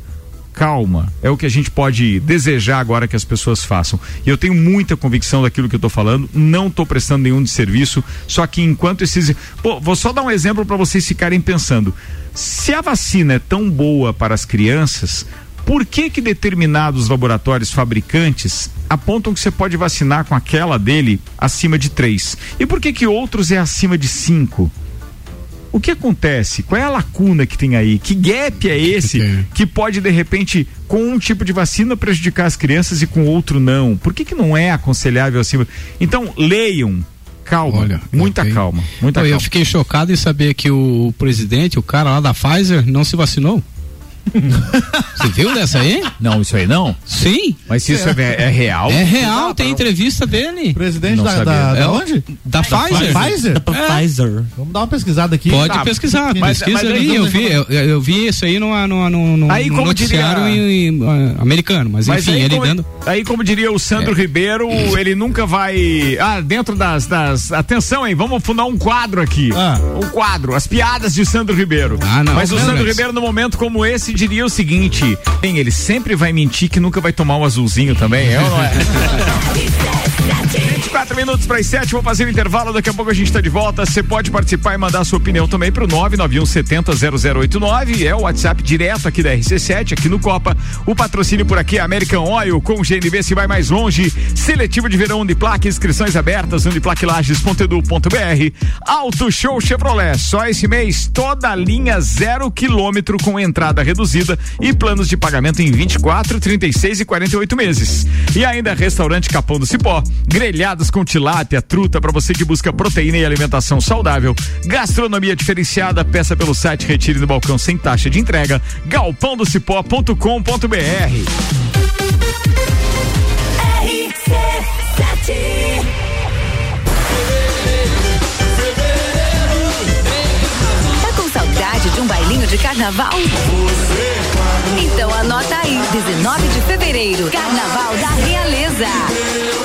calma. É o que a gente pode desejar agora que as pessoas façam. E eu tenho muita convicção daquilo que eu estou falando, não estou prestando nenhum de serviço, só que enquanto esses. Pô, vou só dar um exemplo para vocês ficarem pensando. Se a vacina é tão boa para as crianças, por que que determinados laboratórios fabricantes apontam que você pode vacinar com aquela dele acima de três? E por que que outros é acima de cinco? O que acontece? Qual é a lacuna que tem aí? Que gap é esse que pode, de repente, com um tipo de vacina prejudicar as crianças e com outro não? Por que, que não é aconselhável acima? Então, leiam. Calma, Olha, eu muita calma, muita Não, calma. Eu fiquei chocado em saber que o presidente, o cara lá da Pfizer, não se vacinou. Você viu dessa aí? Não, isso aí não. Sim. Mas isso é, é real? É real, tem entrevista dele. Presidente da, da, da É, onde? Da Pfizer. Pfizer? Da Pfizer. Vamos dar uma pesquisada aqui. Pode Tá, pesquisar, mas- pesquisa mas aí. aí- Eu vi, eu, eu vi isso aí numa, numa, num, num Aí, como noticiário diria- em- em, ah, americano, mas, Mas enfim, aí, ele como, dando. aí, como diria o Sandro É. Ribeiro, ele nunca vai. Ah, dentro das, das. Atenção, hein? Vamos fundar um quadro aqui. Ah. Um quadro, as piadas de Sandro Ribeiro. Ah, não, Mas o Sandro Ribeiro, num momento como esse, diria o seguinte: bem, ele sempre vai mentir que nunca vai tomar um azulzinho também, é ou não é? 24 minutos para as 7, vou fazer o intervalo, daqui a pouco a gente está de volta. Você pode participar e mandar sua opinião também para o 991700089. É o WhatsApp direto aqui da RC7, aqui no Copa. O patrocínio por aqui é American Oil, com GNV se vai mais longe. Seletivo de verão Uniplaque, inscrições abertas, uniplaquilages.edu.br. Auto Show Chevrolet, só esse mês, toda linha zero quilômetro com entrada reduzida e planos de pagamento em 24, 36 e 48 meses. E ainda restaurante Capão do Cipó, grelhados grelhados com tilápia, truta para você que busca proteína e alimentação saudável. Gastronomia diferenciada, peça pelo site Retire no balcão sem taxa de entrega. galpãodocipó.com.br. Tá de um bailinho de carnaval? Então anota aí, 19 de fevereiro, Carnaval da Realeza.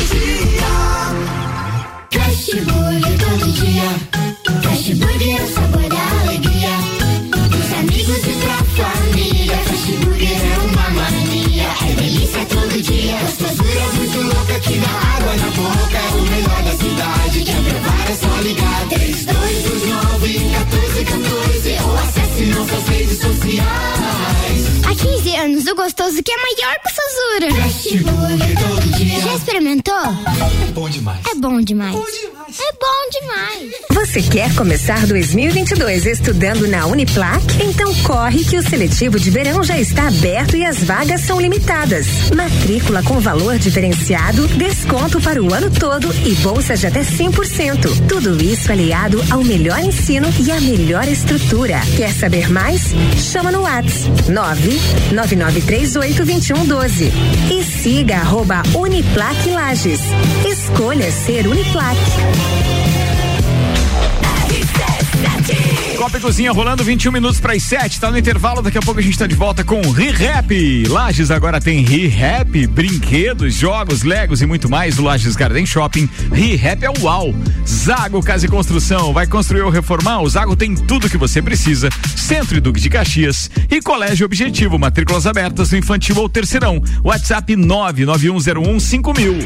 Fast Burger é o sabor da alegria. Dos amigos e pra família. Fast Burger é uma mania. É delícia todo dia. Gostosura muito louca que dá água na boca. É o melhor da cidade. Quer provar é só ligar. 3229 1414 ou acesse nossas redes sociais. Há 15 anos, o gostoso que é maior Fast Burger todo dia. Já experimentou? É bom demais. É bom demais. É bom demais. Você quer começar 2022 estudando na Uniplac? Então corre que o seletivo de verão já está aberto e as vagas são limitadas. Matrícula com valor diferenciado, desconto para o ano todo e bolsa de até 100%. Tudo isso aliado ao melhor ensino e à melhor estrutura. Quer saber mais? Chama no WhatsApp 999382112 e siga arroba Uniplac Lages. Escolha ser Uniplac. Copa e Cozinha rolando 21 minutos para as 7, tá no intervalo, daqui a pouco a gente tá de volta com Re-Rap. Lages agora tem Re-Rap, brinquedos, jogos, legos e muito mais do Lages Garden Shopping. Re-Rap é o UAU. Zago Casa e Construção, vai construir ou reformar? O Zago tem tudo que você precisa. Centro e Duque de Caxias e Colégio Objetivo, matrículas abertas no infantil ou terceirão. WhatsApp 99101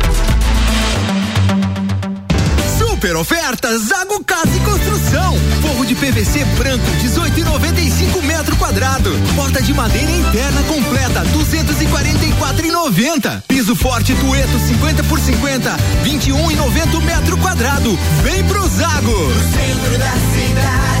Super ofertas Zago Casa e Construção. Forro de PVC branco 18,95 metro quadrado. Porta de madeira interna completa 244,90. Piso forte Tueto 50 por 50 21,90 metro quadrado. Vem pro Zago. No centro da cidade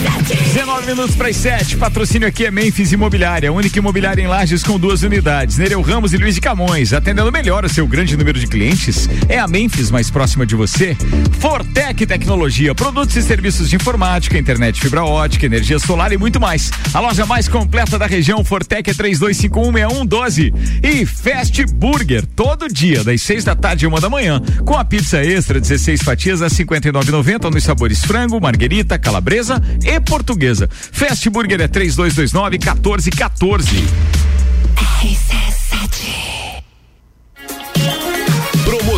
19 minutos para as 7. Patrocínio aqui é Memphis Imobiliária, única imobiliária em Lages com duas unidades. Nereu Ramos e Luiz de Camões. Atendendo melhor o seu grande número de clientes. É a Memphis mais próxima de você. Fortec Tecnologia, produtos e serviços de informática, internet fibra ótica, energia solar e muito mais. A loja mais completa da região, Fortec é 32516112. E Fast Burger, todo dia, das 6 da tarde e uma da manhã, com a pizza extra, 16 fatias a 59,90 nos sabores frango, marguerita, calabresa e portuguesa. Fast Burger é 3229 1414.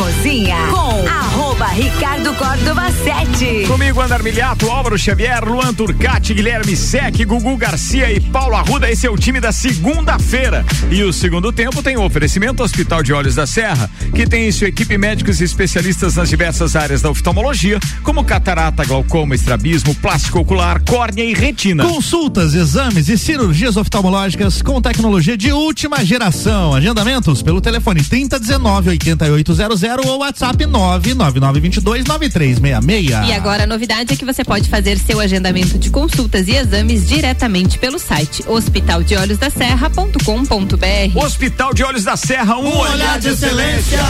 Cozinha com arroba Ricardo Córdova 7. Comigo, Andar Miliato, Álvaro Xavier, Luan Turcati, Guilherme Sec, Gugu Garcia e Paulo Arruda. Esse é o time da segunda-feira. E o segundo tempo tem o oferecimento Hospital de Olhos da Serra, que tem em sua equipe médicos e especialistas nas diversas áreas da oftalmologia, como catarata, glaucoma, estrabismo, plástico ocular, córnea e retina. Consultas, exames e cirurgias oftalmológicas com tecnologia de última geração. Agendamentos pelo telefone 3019 8800 ou WhatsApp 99922 9366. E agora a novidade é que você pode fazer seu agendamento de consultas e exames diretamente pelo site hospitaldeolhosdaserra.com.br. Hospital de Olhos da Serra, um, olhar de excelência.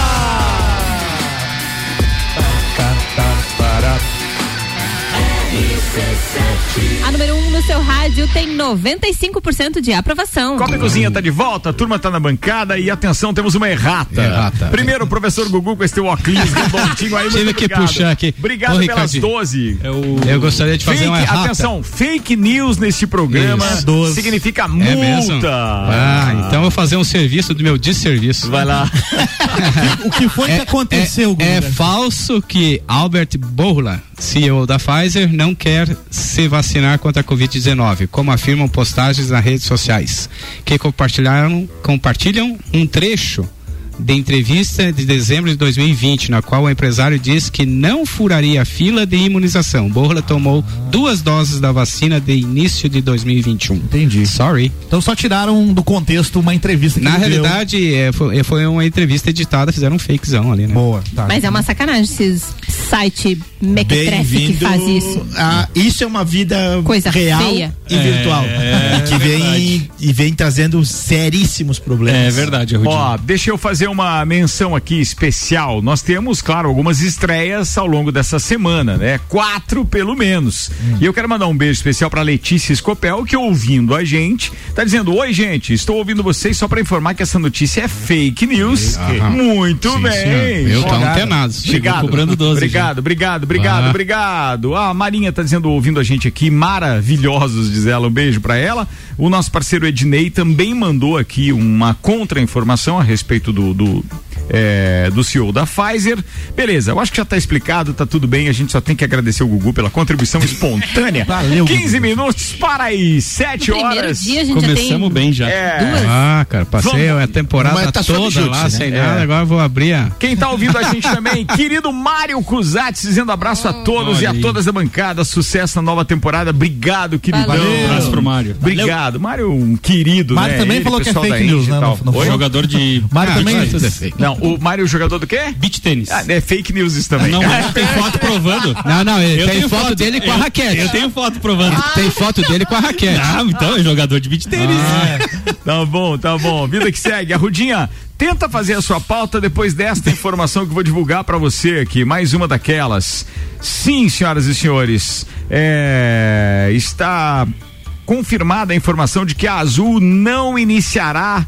A número 1 um no seu rádio tem 95% de aprovação. Copa e Cozinha tá de volta, a turma tá na bancada e atenção, temos uma errata. Errata. Primeiro, o professor Gugu com esse teu óculos redondinho aí, Tive que obrigado. puxar aqui. Obrigado Ô, pelas Ricardinho, 12. Eu, gostaria de fazer Fake, uma errata. atenção, fake news neste programa Isso. significa É multa. mesmo? Ah, então eu vou fazer um serviço do meu desserviço. Vai lá. o que foi que aconteceu, É, é Guga? falso que Albert Bourla, CEO da Pfizer, não quer se vacinar contra a Covid-19, como afirmam postagens nas redes sociais, que compartilharam, compartilham um trecho de entrevista de dezembro de 2020, na qual o empresário diz que não furaria a fila de imunização. Borla tomou duas doses da vacina de início de 2021. Entendi. Sorry. Então só tiraram do contexto uma entrevista que Na ele deu. realidade, é, foi, foi uma entrevista editada, fizeram um fakezão ali, né? Boa, tá. Mas é uma sacanagem esses site mequetrefe que faz isso. a- isso é uma vida Coisa real feia. e virtual. É, e que vem, e vem trazendo seríssimos problemas. É verdade, Rudinho. Ó, deixa eu fazer uma menção aqui especial. Nós temos, claro, algumas estreias ao longo dessa semana, né? Quatro pelo menos. E eu quero mandar um beijo especial pra Letícia Escopel, que ouvindo a gente, tá dizendo: Oi, gente, estou ouvindo vocês só pra informar que essa notícia é fake news. Aham. Muito Sim, bem. senhor. Eu Obrigado. antenado. Obrigado. Cobrando 12 Obrigado, obrigado, obrigado, Ah. obrigado. A Marinha tá dizendo, ouvindo a gente aqui, maravilhosos, diz ela. Um beijo pra ela. O nosso parceiro Ednei também mandou aqui uma contra-informação a respeito do. do do é, do CEO da Pfizer. Beleza, eu acho que já tá explicado, tá tudo bem. A gente só tem que agradecer o Gugu pela contribuição espontânea. Valeu, 15 minutos para aí, 7 No primeiro horas. dia a gente já Começamos tem bem já. É. duas. Ah, cara, passei Vamos. a temporada tá toda lá né? sem É. nada, agora eu vou abrir a. Quem tá ouvindo a gente também, querido Mário Cusatz, dizendo abraço a todos e a todas da bancada. Sucesso na nova temporada. Obrigado, queridão. Valeu. Um abraço pro Mário. Obrigado. Mário, um querido, Mário né? também Ele, falou que é fake news, né? No-? Jogador de Mário Ah, também. é. Não, o Mário é jogador do quê? beach tênis. Ah, é fake news isso também. Não, mas tem foto provando. Não, não, ele Eu tem tenho foto, dele com a raquete. Eu tenho foto provando. Tem foto dele com a raquete. Ah, então é jogador de beach tênis. Tá bom, tá bom. Vida que segue. A Rudinha, tenta fazer a sua pauta depois desta informação que eu vou divulgar pra você aqui. Mais uma daquelas. Sim, senhoras e senhores, é, está confirmada a informação de que a Azul não iniciará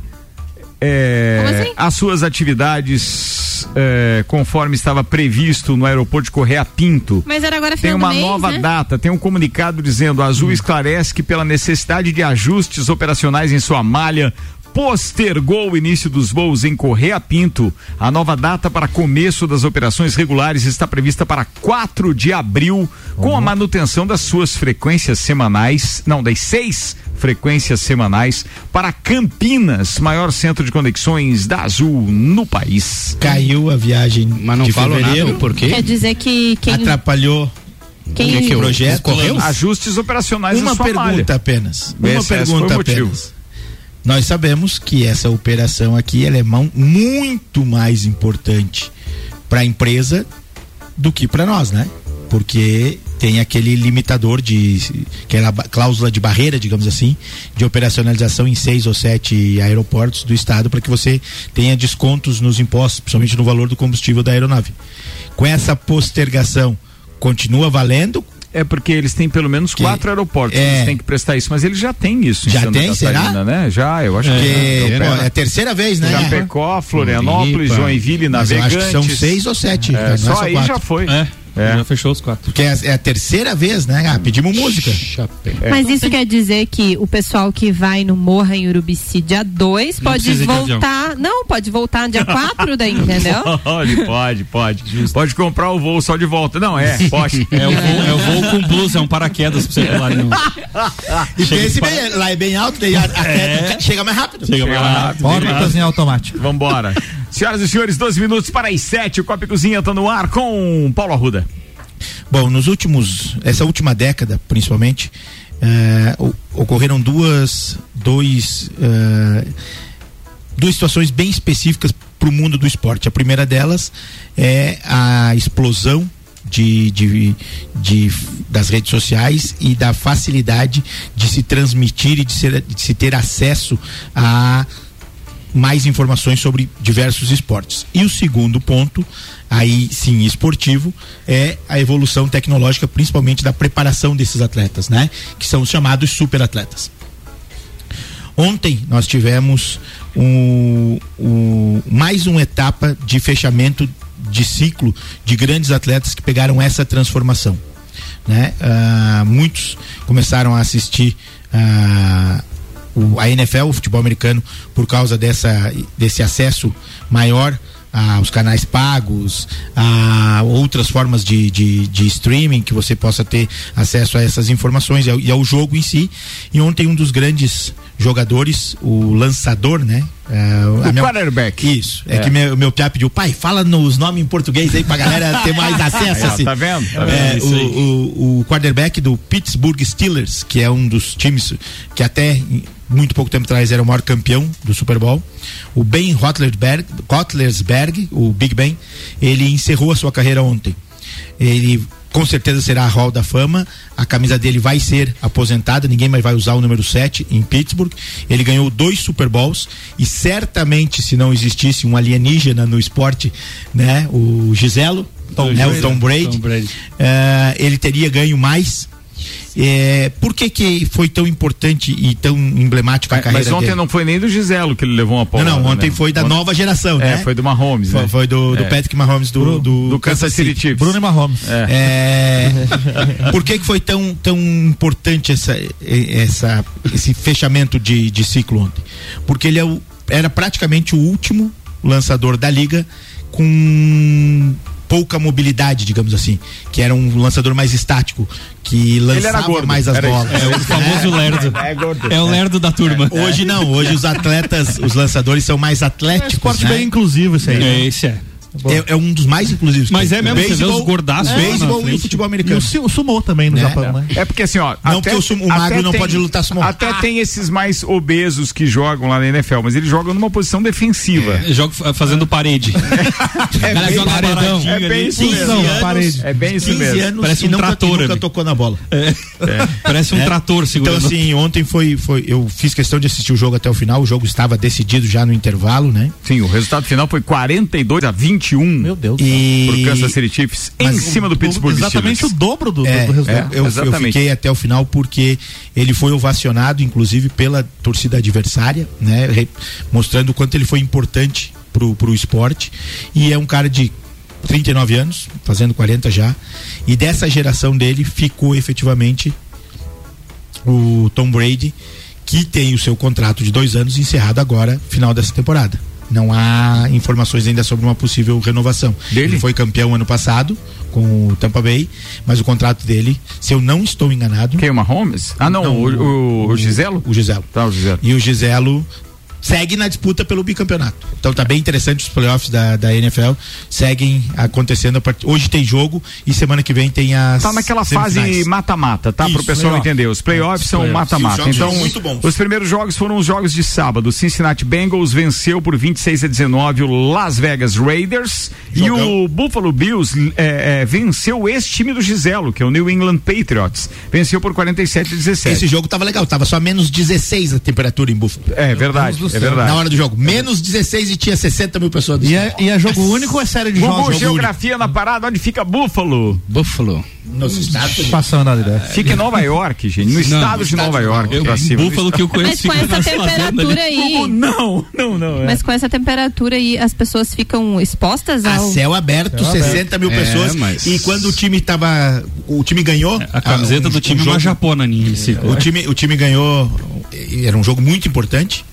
é, Como assim? as suas atividades é, conforme estava previsto no aeroporto de Correia Pinto. Mas era agora Tem uma mês, nova né? data, tem um comunicado dizendo: a Azul esclarece que pela necessidade de ajustes operacionais em sua malha, postergou o início dos voos em Correia Pinto. A nova data para começo das operações regulares está prevista para 4 de abril, com a manutenção das suas frequências semanais, não, das seis frequências semanais para Campinas, maior centro de conexões da Azul no país. Caiu a viagem Mas não de falam nada fevereiro. do porquê? Quer dizer que quem. Atrapalhou Quem- o Que que projeto. ocorreu? Ajustes operacionais Uma pergunta malha. apenas. Uma Esse- pergunta o apenas. Nós sabemos que essa operação aqui ela é mão- muito mais importante para a empresa do que para nós, né? Porque tem aquele limitador de aquela ba- cláusula de barreira, digamos assim, de operacionalização em seis ou sete aeroportos do estado para que você tenha descontos nos impostos, principalmente no valor do combustível da aeronave. Com essa postergação, continua valendo? É porque eles têm pelo menos quatro aeroportos, É. eles têm que prestar isso, mas eles já têm isso Já Santa tem, será? Catarina, né? Já, eu acho Porque, que é. é a terceira vez, né? Chapecó, Florianópolis, Floripa. Joinville, Mas eu Navegantes. acho que são seis ou sete, É, é só só aí quatro. já foi. É, É. já fechou os quatro. Porque é, é a terceira vez, né? Ah, pedimos música. É. Mas isso quer dizer que o pessoal que vai no Morra em Urubici dia 2 Não pode voltar. Não, pode voltar dia 4 daí, entendeu? Pode, pode, pode. Pode comprar o voo só de volta. Não, é, pode. É o voo, é o voo com blues, é um paraquedas pra você pular no. E pense bem, lá é bem alto, daí a, a queda chega mais rápido. Chega mais rápido. Órbitas em automático. Vambora. Senhoras e senhores, 12 minutos para as 7. O Copa Cozinha tá no ar com Paulo Arruda. Bom, nos últimos, essa última década, principalmente, eh, ocorreram duas, dois, eh, duas situações bem específicas para o mundo do esporte. A primeira delas é a explosão de, de, de- das redes sociais e da facilidade de se transmitir e de, ser- de se ter acesso a mais informações sobre diversos esportes. E o segundo ponto, aí sim esportivo, é a evolução tecnológica, principalmente da preparação desses atletas, né? Que são os chamados superatletas. Ontem nós tivemos um, mais uma etapa de fechamento de ciclo de grandes atletas que pegaram essa transformação. Né? Ah, muitos começaram a assistir ah, o- a NFL, o futebol americano, por causa dessa, desse acesso maior aos canais pagos, a outras formas de, de, de streaming que você possa ter acesso a essas informações e ao, e ao jogo em si. E ontem um dos grandes jogadores, o lançador, né? É, O minha- quarterback. Isso. É, É. que meu, meu piá pediu, pai, fala nos nomes em português aí pra galera ter mais acesso. Assim. tá vendo? Tá É, vendo? o, o, o quarterback do Pittsburgh Steelers, que é um dos times que até muito pouco tempo atrás era o maior campeão do Super Bowl, o Ben Roethlisberger, Roethlisberger, o Big Ben, ele encerrou a sua carreira ontem. Ele com certeza será a Hall da Fama. A camisa dele vai ser aposentada, ninguém mais vai usar o número 7 em Pittsburgh. Ele ganhou dois Super Bowls e certamente se não existisse um alienígena no esporte, né, o Giselo, Tom né, Brady. o Tom Brady, Tom Brady. eh, ele teria ganho mais. Eh, por que que foi tão importante e tão emblemática a Mas, carreira mas ontem dele? não foi nem do Giselo que ele levou uma Não, paulada. não, ontem né? foi da Ontem- nova geração, É, né? foi do Mahomes, Foi, né? foi do, do É. Patrick Mahomes do, do, do Kansas City Chiefs. Bruno Mahomes. É, por que, que foi tão, tão importante essa, essa, esse fechamento de, de ciclo ontem? Porque ele é o- era praticamente o último lançador da liga com pouca mobilidade, digamos assim, que era um lançador mais estático, que lançava gordo, mais as era isso. bolas. É o famoso lerdo. É gordo. É o lerdo da turma. Hoje não, hoje os atletas, os lançadores são mais atléticos. Esporte né? bem inclusivo isso aí. É, né? esse é. É, é um dos mais inclusivos. que Mas tem. é mesmo, você vê Beisebol- os gordaços na Beisebol e o futebol E americano. o, si- o sumô também no Né? Japão, né? É porque assim, ó. Não, porque o sumo- o magro até não pode lutar sumô. Até tem esses mais obesos que jogam lá na NFL, mas eles jogam numa posição defensiva. Jogo fa- fazendo parede. É, bem, joga paredão. é bem isso 15 mesmo. anos, parede. É bem isso 15 mesmo. anos Parece e um nunca, trator e nunca tocou na bola. Parece um É. trator segurando. Então, assim, ontem foi, foi. Eu fiz questão de assistir o jogo até o final. O jogo estava decidido já no intervalo, né? Sim, o resultado final foi 42 a 21. Meu Deus. E... Por Kansas City Chiefs em Mas cima do Pittsburgh exatamente Steelers. o dobro do, É, do resultado. eu, eu exatamente. fiquei até o final porque ele foi ovacionado, inclusive, pela torcida adversária, né? re- mostrando o quanto ele foi importante pro, pro esporte. E é um cara de 39 anos, fazendo 40 já. E dessa geração dele ficou efetivamente o Tom Brady, que tem o seu contrato de dois anos encerrado agora, final dessa temporada. Não há informações ainda sobre uma possível renovação. Ele foi campeão ano passado com o Tampa Bay, mas o contrato dele, se eu não estou enganado. Quem, o Mahomes? Ah, não, o- o- o Giselo? O Giselo. Tá, o Giselo. E o Giselo segue na disputa pelo bicampeonato. Então tá bem interessante os playoffs da, da NFL. Seguem acontecendo. a part- Hoje tem jogo e semana que vem tem as. Tá naquela semifinais. fase mata-mata, tá? Pro Isso, pessoal playoff. entender. Os playoffs são mata-mata. Então, os primeiros jogos foram os jogos de sábado. O Cincinnati Bengals venceu por 26 a 19 o Las Vegas Raiders. E o Buffalo Bills é, é, venceu esse time do Giselo, que é o New England Patriots. Venceu por 47 a 17. Esse jogo tava legal, tava só menos 16 a temperatura em Buffalo. É verdade, é céu. verdade. Na hora do jogo, menos 16 e tinha 60 mil pessoas. E é, e é jogo único ou é série de Gugu, jogos? geografia na parada, onde fica Buffalo? Buffalo. Nos Estados Unidos. Passando a ideia. Fica em Nova York, gente. No Não, estado no de Nova York. Eu- pra cima. Buffalo que eu conheço Mas com essa temperatura aí. Não, não, não. é. Mas com essa temperatura aí, as pessoas ficam expostas A ao. céu aberto, 60 mil É, pessoas. mas- E quando o time tava. O time ganhou. A camiseta ah, um- do time um é uma jogo- japona, ninho. O time, o time ganhou. Era um jogo muito importante.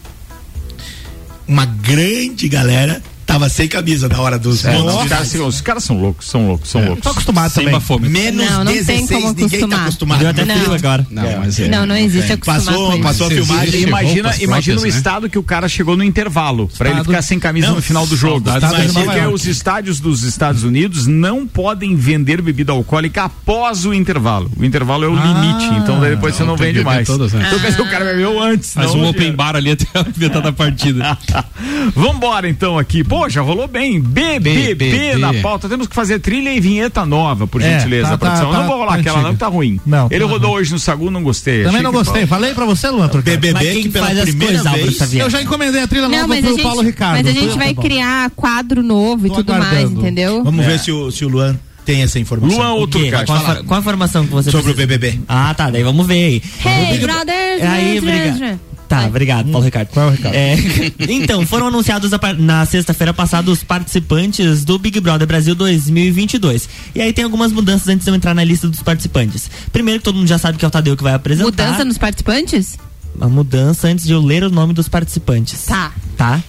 Uma grande galera tava sem camisa na hora dos É, pontos os, caras, os caras são loucos, são loucos, são loucos. Tô acostumado Sem também. bafômetro. Menos Não, não tem 16, como ninguém tá acostumar. acostumado. Deu até Não. frio agora. Não, mas é. Não, não existe acostumar Passou, com isso. passou a filmagem. Imagina, imagina o né? estado que o cara chegou no intervalo, pra ele ficar sem camisa Não, no final do jogo. Porque os estádios dos Estados Unidos não podem vender bebida alcoólica após o intervalo. O intervalo é o limite, então depois você não vende mais. né? Então quer dizer, o cara bebeu antes. Faz não, um open já- bar ali até a metade da partida. Vambora então aqui. Pô, já rolou bem. BBB BBB. na pauta. Temos que fazer trilha e vinheta nova, por É, gentileza, tá- produção. tá- não vou rolar tá aquela, não, que tá ruim. Não, Ele tá rodou hoje no Sagu, não gostei. Também não gostei. Falei pra você, Luan Turcati. BBB que pela faz as primeira vez. Eu já encomendei a trilha Não, nova pro gente, Paulo Ricardo. mas a gente Tá vai criar quadro novo e tudo mais, entendeu? Vamos ver se o, se o Luan tem essa informação. Luan ou O quê? Turcati? Qual, qual a informação que você Sobre o precisa? BBB. Ah, tá. Daí vamos ver aí. Hey, O brothers, Aí, obrigado. Tá, obrigado, Paulo Ricardo. Qual é o Ricardo? É, então, foram anunciados a na sexta-feira passada os participantes do Big Brother Brasil 2022. E aí tem algumas mudanças antes de eu entrar na lista dos participantes. Primeiro que todo mundo já sabe que é o Tadeu que vai apresentar. Mudança nos participantes? A mudança antes de eu ler o nome dos participantes. Tá. Tá?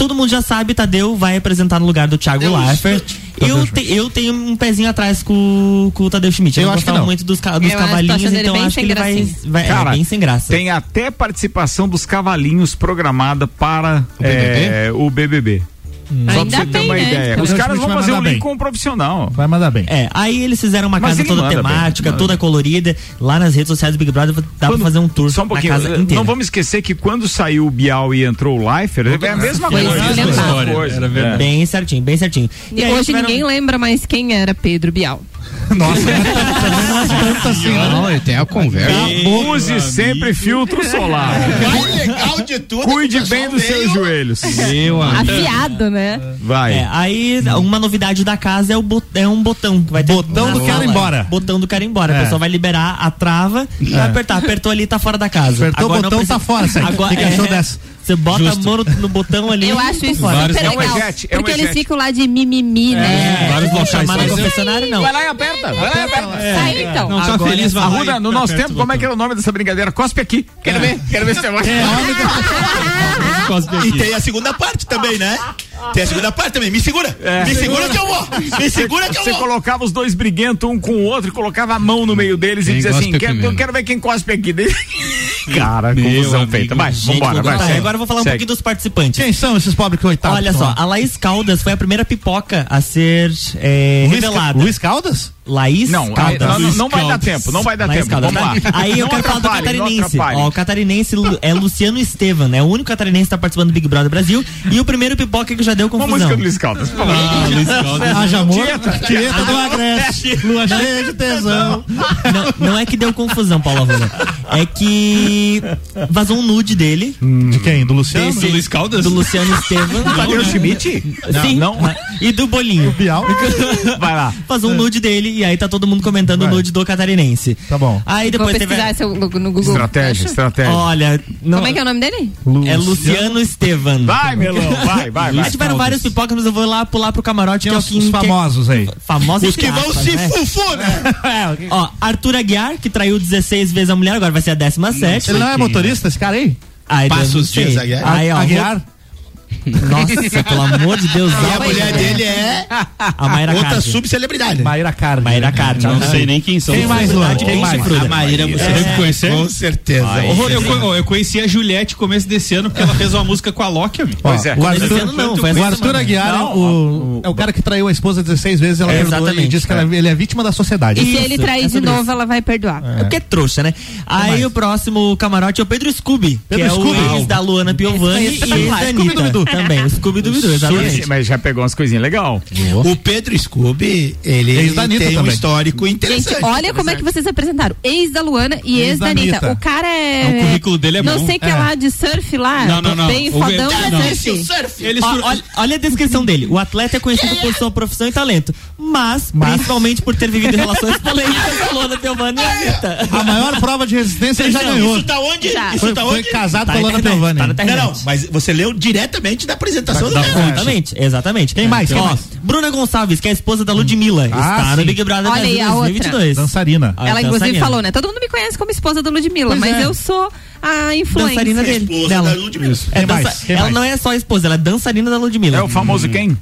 Todo mundo já sabe, Tadeu vai apresentar no lugar do Thiago Tadeu Leifert. Eu, te- eu tenho um pezinho atrás com, com o Tadeu Schmidt. Eu, Eu não acho que não. muito dos, dos Eu tô cavalinhos, então acho que ele vai, vai Cara, é, bem sem graça. Tem até participação dos cavalinhos programada para O BBB? é, o BBB. Só pra você ter bem, uma né? ideia. Os caras vão fazer um link bem. com um profissional. Vai mandar bem. É, aí eles fizeram uma Mas casa toda bem, temática, manda toda colorida. Lá nas redes sociais do Big Brother dá Quando- pra fazer um tour Só um na pouquinho. casa inteira. Não vamos esquecer que quando saiu o Bial e entrou o Leifert, é a mesma Foi coisa. É a mesma coisa. Era É. verdade. Bem certinho, bem certinho. E aí Hoje tiveram- ninguém lembra mais quem era Pedro Bial. Nossa, também não é tanto assim, né? Não, ele tem a conversa. Use sempre filtro solar. Mais legal de tudo. Cuide é que o bem dos seus joelhos. Meu. Afiado, né? Vai. É, aí uma novidade da casa é, o bot- é um botão que vai ter Botão do ir embora. Botão do ir embora. É. A pessoa vai liberar a trava e vai apertar. Apertou ali, tá fora da casa. Apertou o Agora não botão, tá fora. Agora, O que que achou é, dessa? Você bota Justo. a mão no, no botão ali. Eu acho isso fora. Vários- super É um legal. é um porque eles ejete. ficam lá de mimimi, né? Vários locais. Chamar no Mas- confessionário, não. Vai lá e aperta. Vai lá e aperta. Sai então. Não, Agora, feliz, Arruda, e no nosso tempo, como é que era o nome dessa brincadeira? Cospe aqui. Quero ver. Quero ver se você vai. E tem a segunda parte também, né? Tem a segunda parte também. Me segura. É. Me segura que eu vou. Me segura que eu Você vou. colocava os dois briguentos um com o outro e colocava a mão no meio deles e Quem dizia assim: quero, eu quero ver quem cospe aqui. Cara, confusão amigo. feita. Vai, Gente, vambora, vai. tá, agora eu vou falar um Segue. pouquinho dos participantes. Quem são esses pobres coitados? Olha só, a Laís Caldas foi a primeira pipoca a ser é, Luiz, revelada. Luiz Caldas? Laís não, Caldas. Não, não, não vai dar tempo, não vai dar Laís tempo. Caldas. Vamos lá. Aí eu quero falar do catarinense. Ó, o catarinense é Luciano Estevam, né? O único catarinense que tá participando do Big Brother Brasil e o primeiro pipoca que já deu confusão. Uma música do Luiz Caldas, por favor. Ah, Luiz Caldas. Haja amor. Tieta do Agreste. Lua cheia de tesão. Não, não é que deu confusão, Paulo Arruda. É que vazou um nude dele. De quem? Do Luciano? Desse, do Luiz Caldas? Do Luciano Estevam. Do Tadeu Schmidt? Sim. Não. E do Bolinho. Do Bial? Vai lá. Vazou um nude dele e aí tá todo mundo comentando o nude do catarinense. Tá bom. Aí depois Vou pesquisar no Google. Estratégia, estratégia. Olha. Não, Como é que é o nome dele? É Luciano Estevan. Vai, Melão, vai, vai, vai. Tiveram vários pipocas, mas eu vou lá pular pro camarote. Tem que é o que, os é famosos aí. Famosos Os que vão se né? fufu, né? É, ó, Arthur Aguiar, que traiu 16 vezes a mulher, agora vai ser a 17. Ele não é motorista, esse cara aí? Ah, Passos Dias Aguiar. Aí, ó, Aguiar? Nossa, pelo amor de Deus. E a mulher dele é a Mayra outra Cardi. subcelebridade. Maíra Cardi. Maíra Cardi. Não sei nem quem são. Tem mais, um. Tem mais? A Maíra, você é. conhecer? É com certeza. Oh, eu, eu, eu, conheci a Juliette começo desse ano porque ela fez uma música com a Loki. Pois é. O Arthur, não, foi o Arthur Aguiar é não, o, é o cara que traiu a esposa 16 vezes, ela é, perdoou e diz que ela, ele é vítima da sociedade. E se ele trair de novo, ela vai perdoar. É. Porque é trouxa, né? Aí o próximo camarote é o Pedro Scooby, que é o ex da Luana Piovani e ex da Scooby-Doo também. O Scooby-Doo, exatamente. Mas já pegou umas coisinhas legais. O Pedro Scooby, ele ex tem também. um histórico interessante. Gente, olha como é, é que vocês apresentaram. Ex da Luana e ex, ex da Anitta. O cara é, é... O currículo dele é não bom. Não sei que é lá é. de surf lá. Não, não, não. Bem fodão mas surf. surf. Ele sur... olha, olha a descrição dele. O atleta é conhecido por sua profissão e talento. Mas, mas, principalmente por ter vivido relações polêmicas com a Luana Delvani e Anitta. A maior prova de resistência ele já então, ganhou. Isso tá onde? Já. Isso tá foi, tá onde? Foi casado tá com Luana Delvani. Tá não, mas você leu diretamente independente da apresentação da, do da Exatamente, exatamente. Quem mais? Quem Ó, mais? Bruna Gonçalves, que é a esposa da Ludmilla, ah, está sim. no Big Brother Olha 2022. Outra. Dançarina. Ela, Ela inclusive falou, né? Todo mundo me conhece como esposa da Ludmilla, pois mas é. eu sou a influência Dançarina dele. Esposa dela. da Ludmilla. É, dança... Ela mais? não é só esposa, ela é dançarina da Ludmilla. É o famoso hum. quem?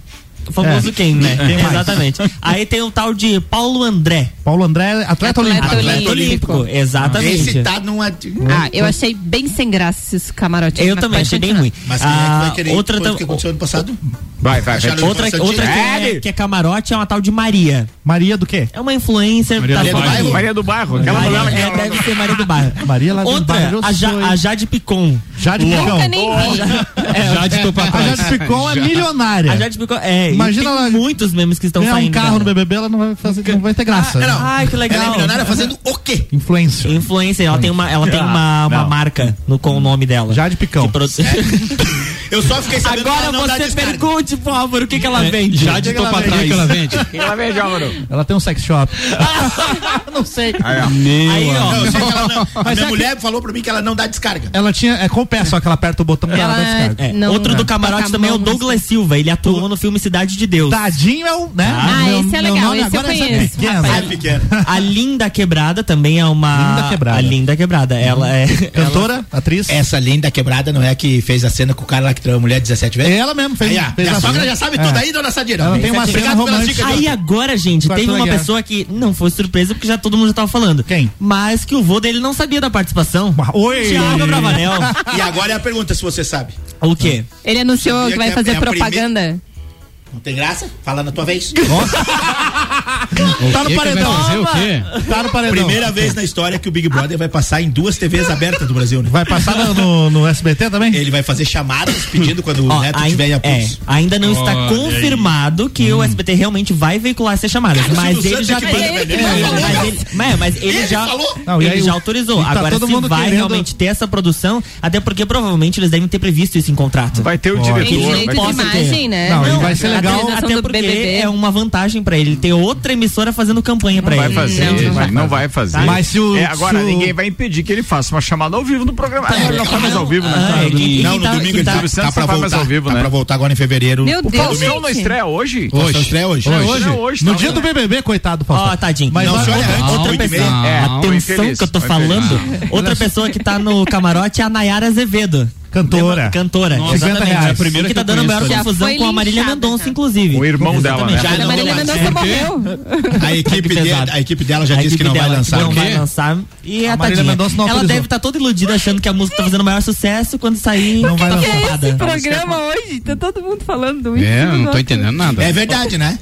famoso é. quem, né? Quem Exatamente. Aí tem o tal de Paulo André. Paulo André, é atleta, atleta olímpico. Atleta, olímpico. olímpico. Exatamente. Esse tá numa... Ah, hum. eu achei bem sem graça esses camarotes. Eu também achei bem ruim. Mas quem é ah, é vai querer outra tam... que aconteceu ano passado? Vai, vai. vai. Outra, outra que, é, que é camarote é uma tal de Maria. Maria do quê? É uma influencer. Maria, tá do, bairro. Bairro. Maria do Bairro. Aquela Maria, novela. É, deve ser Maria do Bairro. Maria lá outra, do Bairro. Outra, a Jade Picon. Jade Picon. Nunca nem vi. Jade, é, é, A Jade Picon é milionária. A Jade Picon é Imagina lá muitos memes que estão ganhar saindo. um carro cara. no BBB, ela não vai, fazer, não vai ter graça. Ah, né? não. Ai, que legal. Ela é milionária fazendo o quê? Influencer. Influencer. Ela tem uma, ela tem ah, uma, uma marca no, com o nome dela. Já de picão. Que produ... Eu só fiquei sabendo Agora que ela você pergunte Álvaro é, o que, que ela vende. Já de tô pra trás. O que ela vende? O que ela vende, Álvaro? Ela tem um sex shop. não sei. Aí, ó. Meu Aí, ó. Não, sei ela não, a minha é mulher falou pra mim que ela não dá descarga. Ela tinha. É com o pé, só que ela aperta o botão e ela dá é- descarga. Outro do camarote tá, também é o Douglas Silva. Ele atuou no filme Cidade de Deus. Tadinho é o. Né? Ah, esse é legal. Esse eu conheço. A Linda Quebrada também é uma. Linda Quebrada. A Linda Quebrada. Ela é. Cantora? Atriz? Essa Linda Quebrada não é a que fez a cena com o cara lá que a mulher 17 vezes? Ela mesmo fez. Aí, a, fez a, sogra já sabe é. tudo aí, dona Sadira. Ela tem uma cena romântica. Aí agora, gente, teve uma pessoa que não foi surpresa porque já todo mundo já tava falando. Quem? Mas que o vô dele não sabia da participação. Ah, oi! Tiago Bravanel. e agora é a pergunta se você sabe. O quê? Ele anunciou que vai fazer propaganda? Não tem graça? Fala na tua vez. Nossa. tá no paredão. Fazer o quê? Tá no paredão. Primeira vez na história que o Big Brother vai passar em duas TVs abertas do Brasil, né? Vai passar no, no, no SBT também? Ele vai fazer chamadas pedindo quando o Neto tiver em é, apuros. É, ainda não está confirmado que hum. o SBT realmente vai veicular essas chamadas, Cara, é né? mas, ele já, mas, ele, já ele, já autorizou. Tá Agora se vai realmente ter essa produção, até porque provavelmente eles devem ter previsto isso em contrato. Vai ter o diretor, imagem, né? Não, não, vai ser legal até porque é uma vantagem para ele ter outro outra emissora fazendo campanha para ele. Fazer, não, não, vai, vai, não, vai fazer. Mas se o, é, agora, se ninguém vai impedir que ele faça uma chamada ao vivo no programa. Tá, ele não faz mais ao vivo, né? Ah, não, no domingo de tá, Silvio tá- Santos tá faz mais ao vivo, tá né? Pra voltar agora em fevereiro. Meu Deus, o não estreia hoje? Tá hoje. estreia hoje. hoje. No dia do BBB, coitado do Ó, tadinho. Mas outra pessoa. Atenção que eu tô falando. Outra pessoa que tá no camarote é a Nayara Azevedo. Cantora. Lembra? Cantora. Nossa, 50 exatamente. reais. É a primeira que tá dando a maior confusão com a Marília Mendonça, inclusive. O irmão dela, né? Já A Marília Mendonça morreu. A equipe, Que de- a equipe dela já A disse que não vai lançar. Não vai lançar. E a, A Marília. Mendonça não Ela deve estar toda iludida achando que a música tá fazendo o maior sucesso quando sair. Não vai tá lançar. flopada. Esse programa hoje, tá todo mundo falando isso. É, eu não tô entendendo nada. É verdade, né?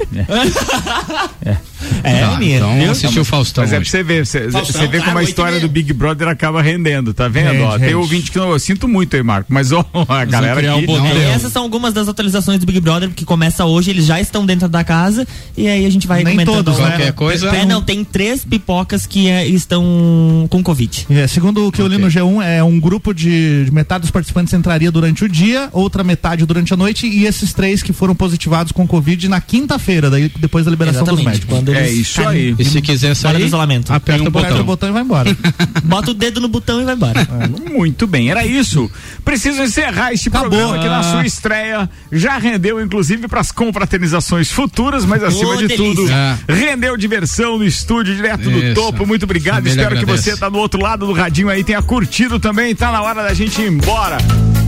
É, Ah, menino. então viu? assistiu o Faustão Mas é pra você ver, você, vê como a e história do Big Brother acaba rendendo, tá vendo? Tem ouvinte que não, eu sinto muito aí, Marco, mas ó, a galera criar um aqui. botão. não, É, essas são algumas das atualizações do Big Brother que começa hoje, eles já estão dentro da casa e aí a gente vai Nem comentando. todos, né? Qualquer coisa. É, não, tem três pipocas que é, estão com Covid. É, segundo o que eu li no G1, é um grupo de, de metade dos participantes entraria durante o dia, outra metade durante a noite, e esses três que foram positivados com Covid na quinta-feira, daí depois da liberação dos Exatamente. médicos. Quando É isso saem aí. E se quiser Fora do sair, isolamento. aperta o Aperta o botão. botão e vai embora. Bota o dedo no botão e vai embora. Muito bem, era isso. Preciso encerrar este Acabou. programa aqui na Ah. sua estreia. Já rendeu, inclusive, para as confraternizações futuras, mas acima Ô, de delícia. tudo, Ah. rendeu diversão no estúdio, direto do Isso. topo. Muito obrigado. Espero que você tá do outro lado do radinho aí tenha curtido também. Tá na hora da gente ir embora.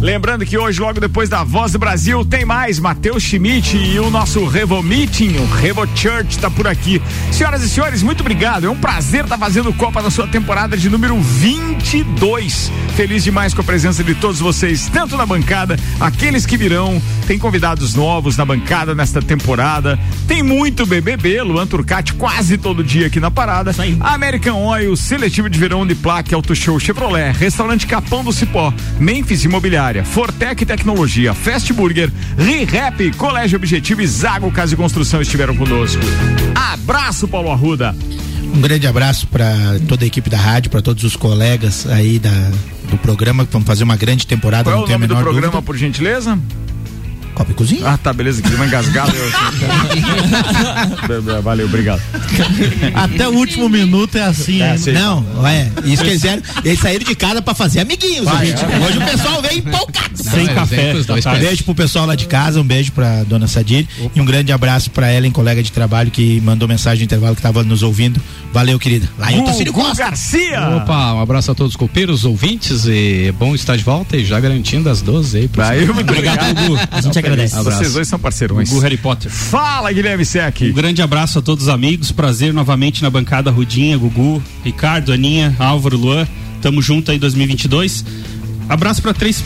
Lembrando que hoje, logo depois da Voz do Brasil, tem mais Matheus Schmidt e o nosso Revo Meeting, o Revo Church, tá por aqui. Senhoras e senhores, muito obrigado. É um prazer estar fazendo Copa na sua temporada de número 22. Feliz demais com a presença de todos vocês, tanto na bancada, aqueles que virão. Tem convidados novos na bancada nesta temporada. Tem muito BBB, Luan Turcati quase todo dia aqui na parada. American Oil, Seletivo de Verão de Plaque, Auto Show Chevrolet, Restaurante Capão do Cipó, Memphis Imobiliária, Fortec Tecnologia, Fast Burger, ReHap, Colégio Objetivo e Zago Casa e Construção estiveram conosco. Abraço, Paulo Arruda. Um grande abraço para toda a equipe da rádio, para todos os colegas aí da, do programa que vamos fazer uma grande temporada. Qual é o nome do programa, dúvida. por gentileza? Copa e Cozinha. Ah, tá, beleza, uma engasgada. eu assim. Valeu, obrigado. Até o último minuto é assim. É, hein? sei. Não, é, isso que eles fizeram, eles saíram de casa pra fazer amiguinhos, Vai, gente. é. Hoje o pessoal veio empolgado. Sem Não, café. vem dois tá? Um beijo pro pessoal lá de casa, um beijo pra dona Sadir e um grande abraço pra Ellen, colega de trabalho que mandou mensagem no intervalo que tava nos ouvindo. Valeu, querida. Lá em Otacílio Costa. Garcia. Opa, um abraço a todos os copeiros, ouvintes e é bom estar de volta e já garantindo as 12 aí. senhor. muito Obrigado, obrigado. Gugu. A gente agradece. Abraço. Vocês dois são parceirões. Gugu Harry Potter. Fala, Guilherme Sec. Um grande abraço a todos os amigos. Prazer novamente na bancada Rudinha, Gugu, Ricardo, Aninha, Álvaro, Luan. Tamo junto aí 2022. Abraço para três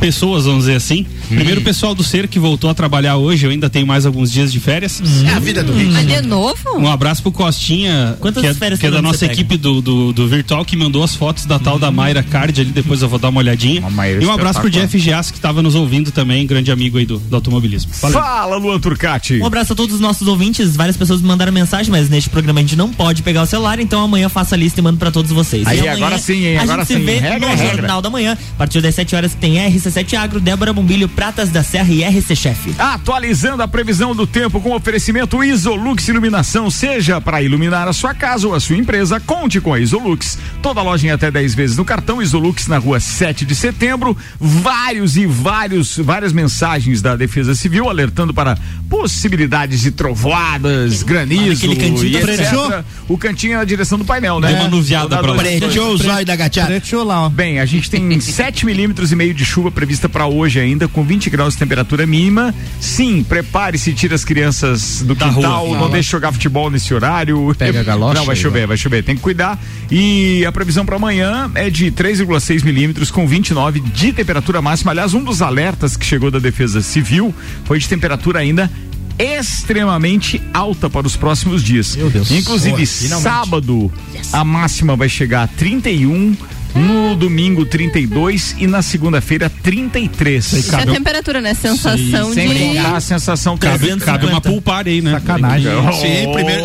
pessoas, vamos dizer assim. Primeiro o pessoal do Ser que voltou a trabalhar hoje. Eu ainda tenho mais alguns dias de férias. É a vida do Rick. Mas de novo? Um abraço pro Costinha, Quantas que é, férias que é da nossa equipe do, do, do Virtual, que mandou as fotos da tal da Mayra Card ali, depois eu vou dar uma olhadinha. A Mayra e um abraço pro. Jeff Gias, que estava nos ouvindo também, grande amigo aí do, do automobilismo. Valeu. Fala, Luan Turcati. Um abraço a todos os nossos ouvintes. Várias pessoas me mandaram mensagem, mas neste programa a gente não pode pegar o celular, então amanhã faça a lista e mando pra todos vocês. Aí, agora sim, hein? A Agora gente sim. se vê Regra no é regra. Jornal da Manhã. A partir das 7 horas tem RC7 Agro, Débora Bombilho, Pratas da Serra e RC Chef. Atualizando a previsão do tempo com oferecimento Isolux Iluminação, seja para iluminar a sua casa ou a sua empresa, conte com a Isolux. Toda loja em até 10 vezes no cartão Isolux na rua 7 de setembro. Vários e vários, várias mensagens da Defesa Civil alertando para possibilidades de trovoadas, granizo aquele cantinho e tá? O cantinho é na direção do painel, né? Deu uma nuviada pra Preteou o zóio da. Preteou lá, ó. Bem, a gente tem 7 milímetros e meio de chuva prevista para hoje ainda, com 20 graus de temperatura mínima. Sim, prepare-se, tira as crianças do Da quintal, rua. não deixe jogar futebol nesse horário. Pega a galocha Não, vai chover, vai. vai chover, tem que cuidar. E a previsão para amanhã é de 3,6 milímetros com 29 de temperatura máxima. Aliás, um dos alertas que chegou da Defesa Civil foi de temperatura ainda extremamente alta para os próximos dias. Meu Deus. Inclusive, Boa, sábado, a máxima vai chegar a 31, no domingo 32 e na segunda-feira 33. Isso é temperatura, né? Sensação Sem de. contar a sensação que Cabe, cabe uma party aí, né? Sacanagem. Sim, primeiro.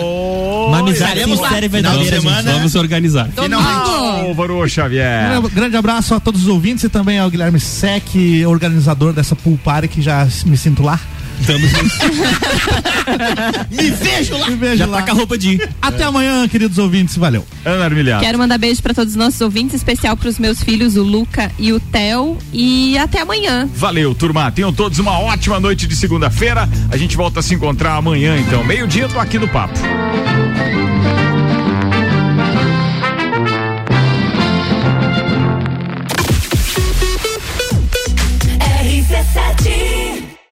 Uma amizade e Final de verdadeira, semana. Vamos organizar. Álvaro Xavier. Um grande abraço a todos os ouvintes e também ao Guilherme Sec, organizador dessa pool party que já me sinto lá. Estamos Me vejo lá. Me vejo Já lá. tá com a roupa de ir. Até amanhã, queridos ouvintes. Valeu. Ana Armilhado. Quero mandar beijo pra todos os nossos ouvintes, especial pros meus filhos, o Luca e o Theo. E até amanhã. Valeu, turma. Tenham todos uma ótima noite de segunda-feira. A gente volta a se encontrar amanhã, então. Meio-dia, tô aqui no papo.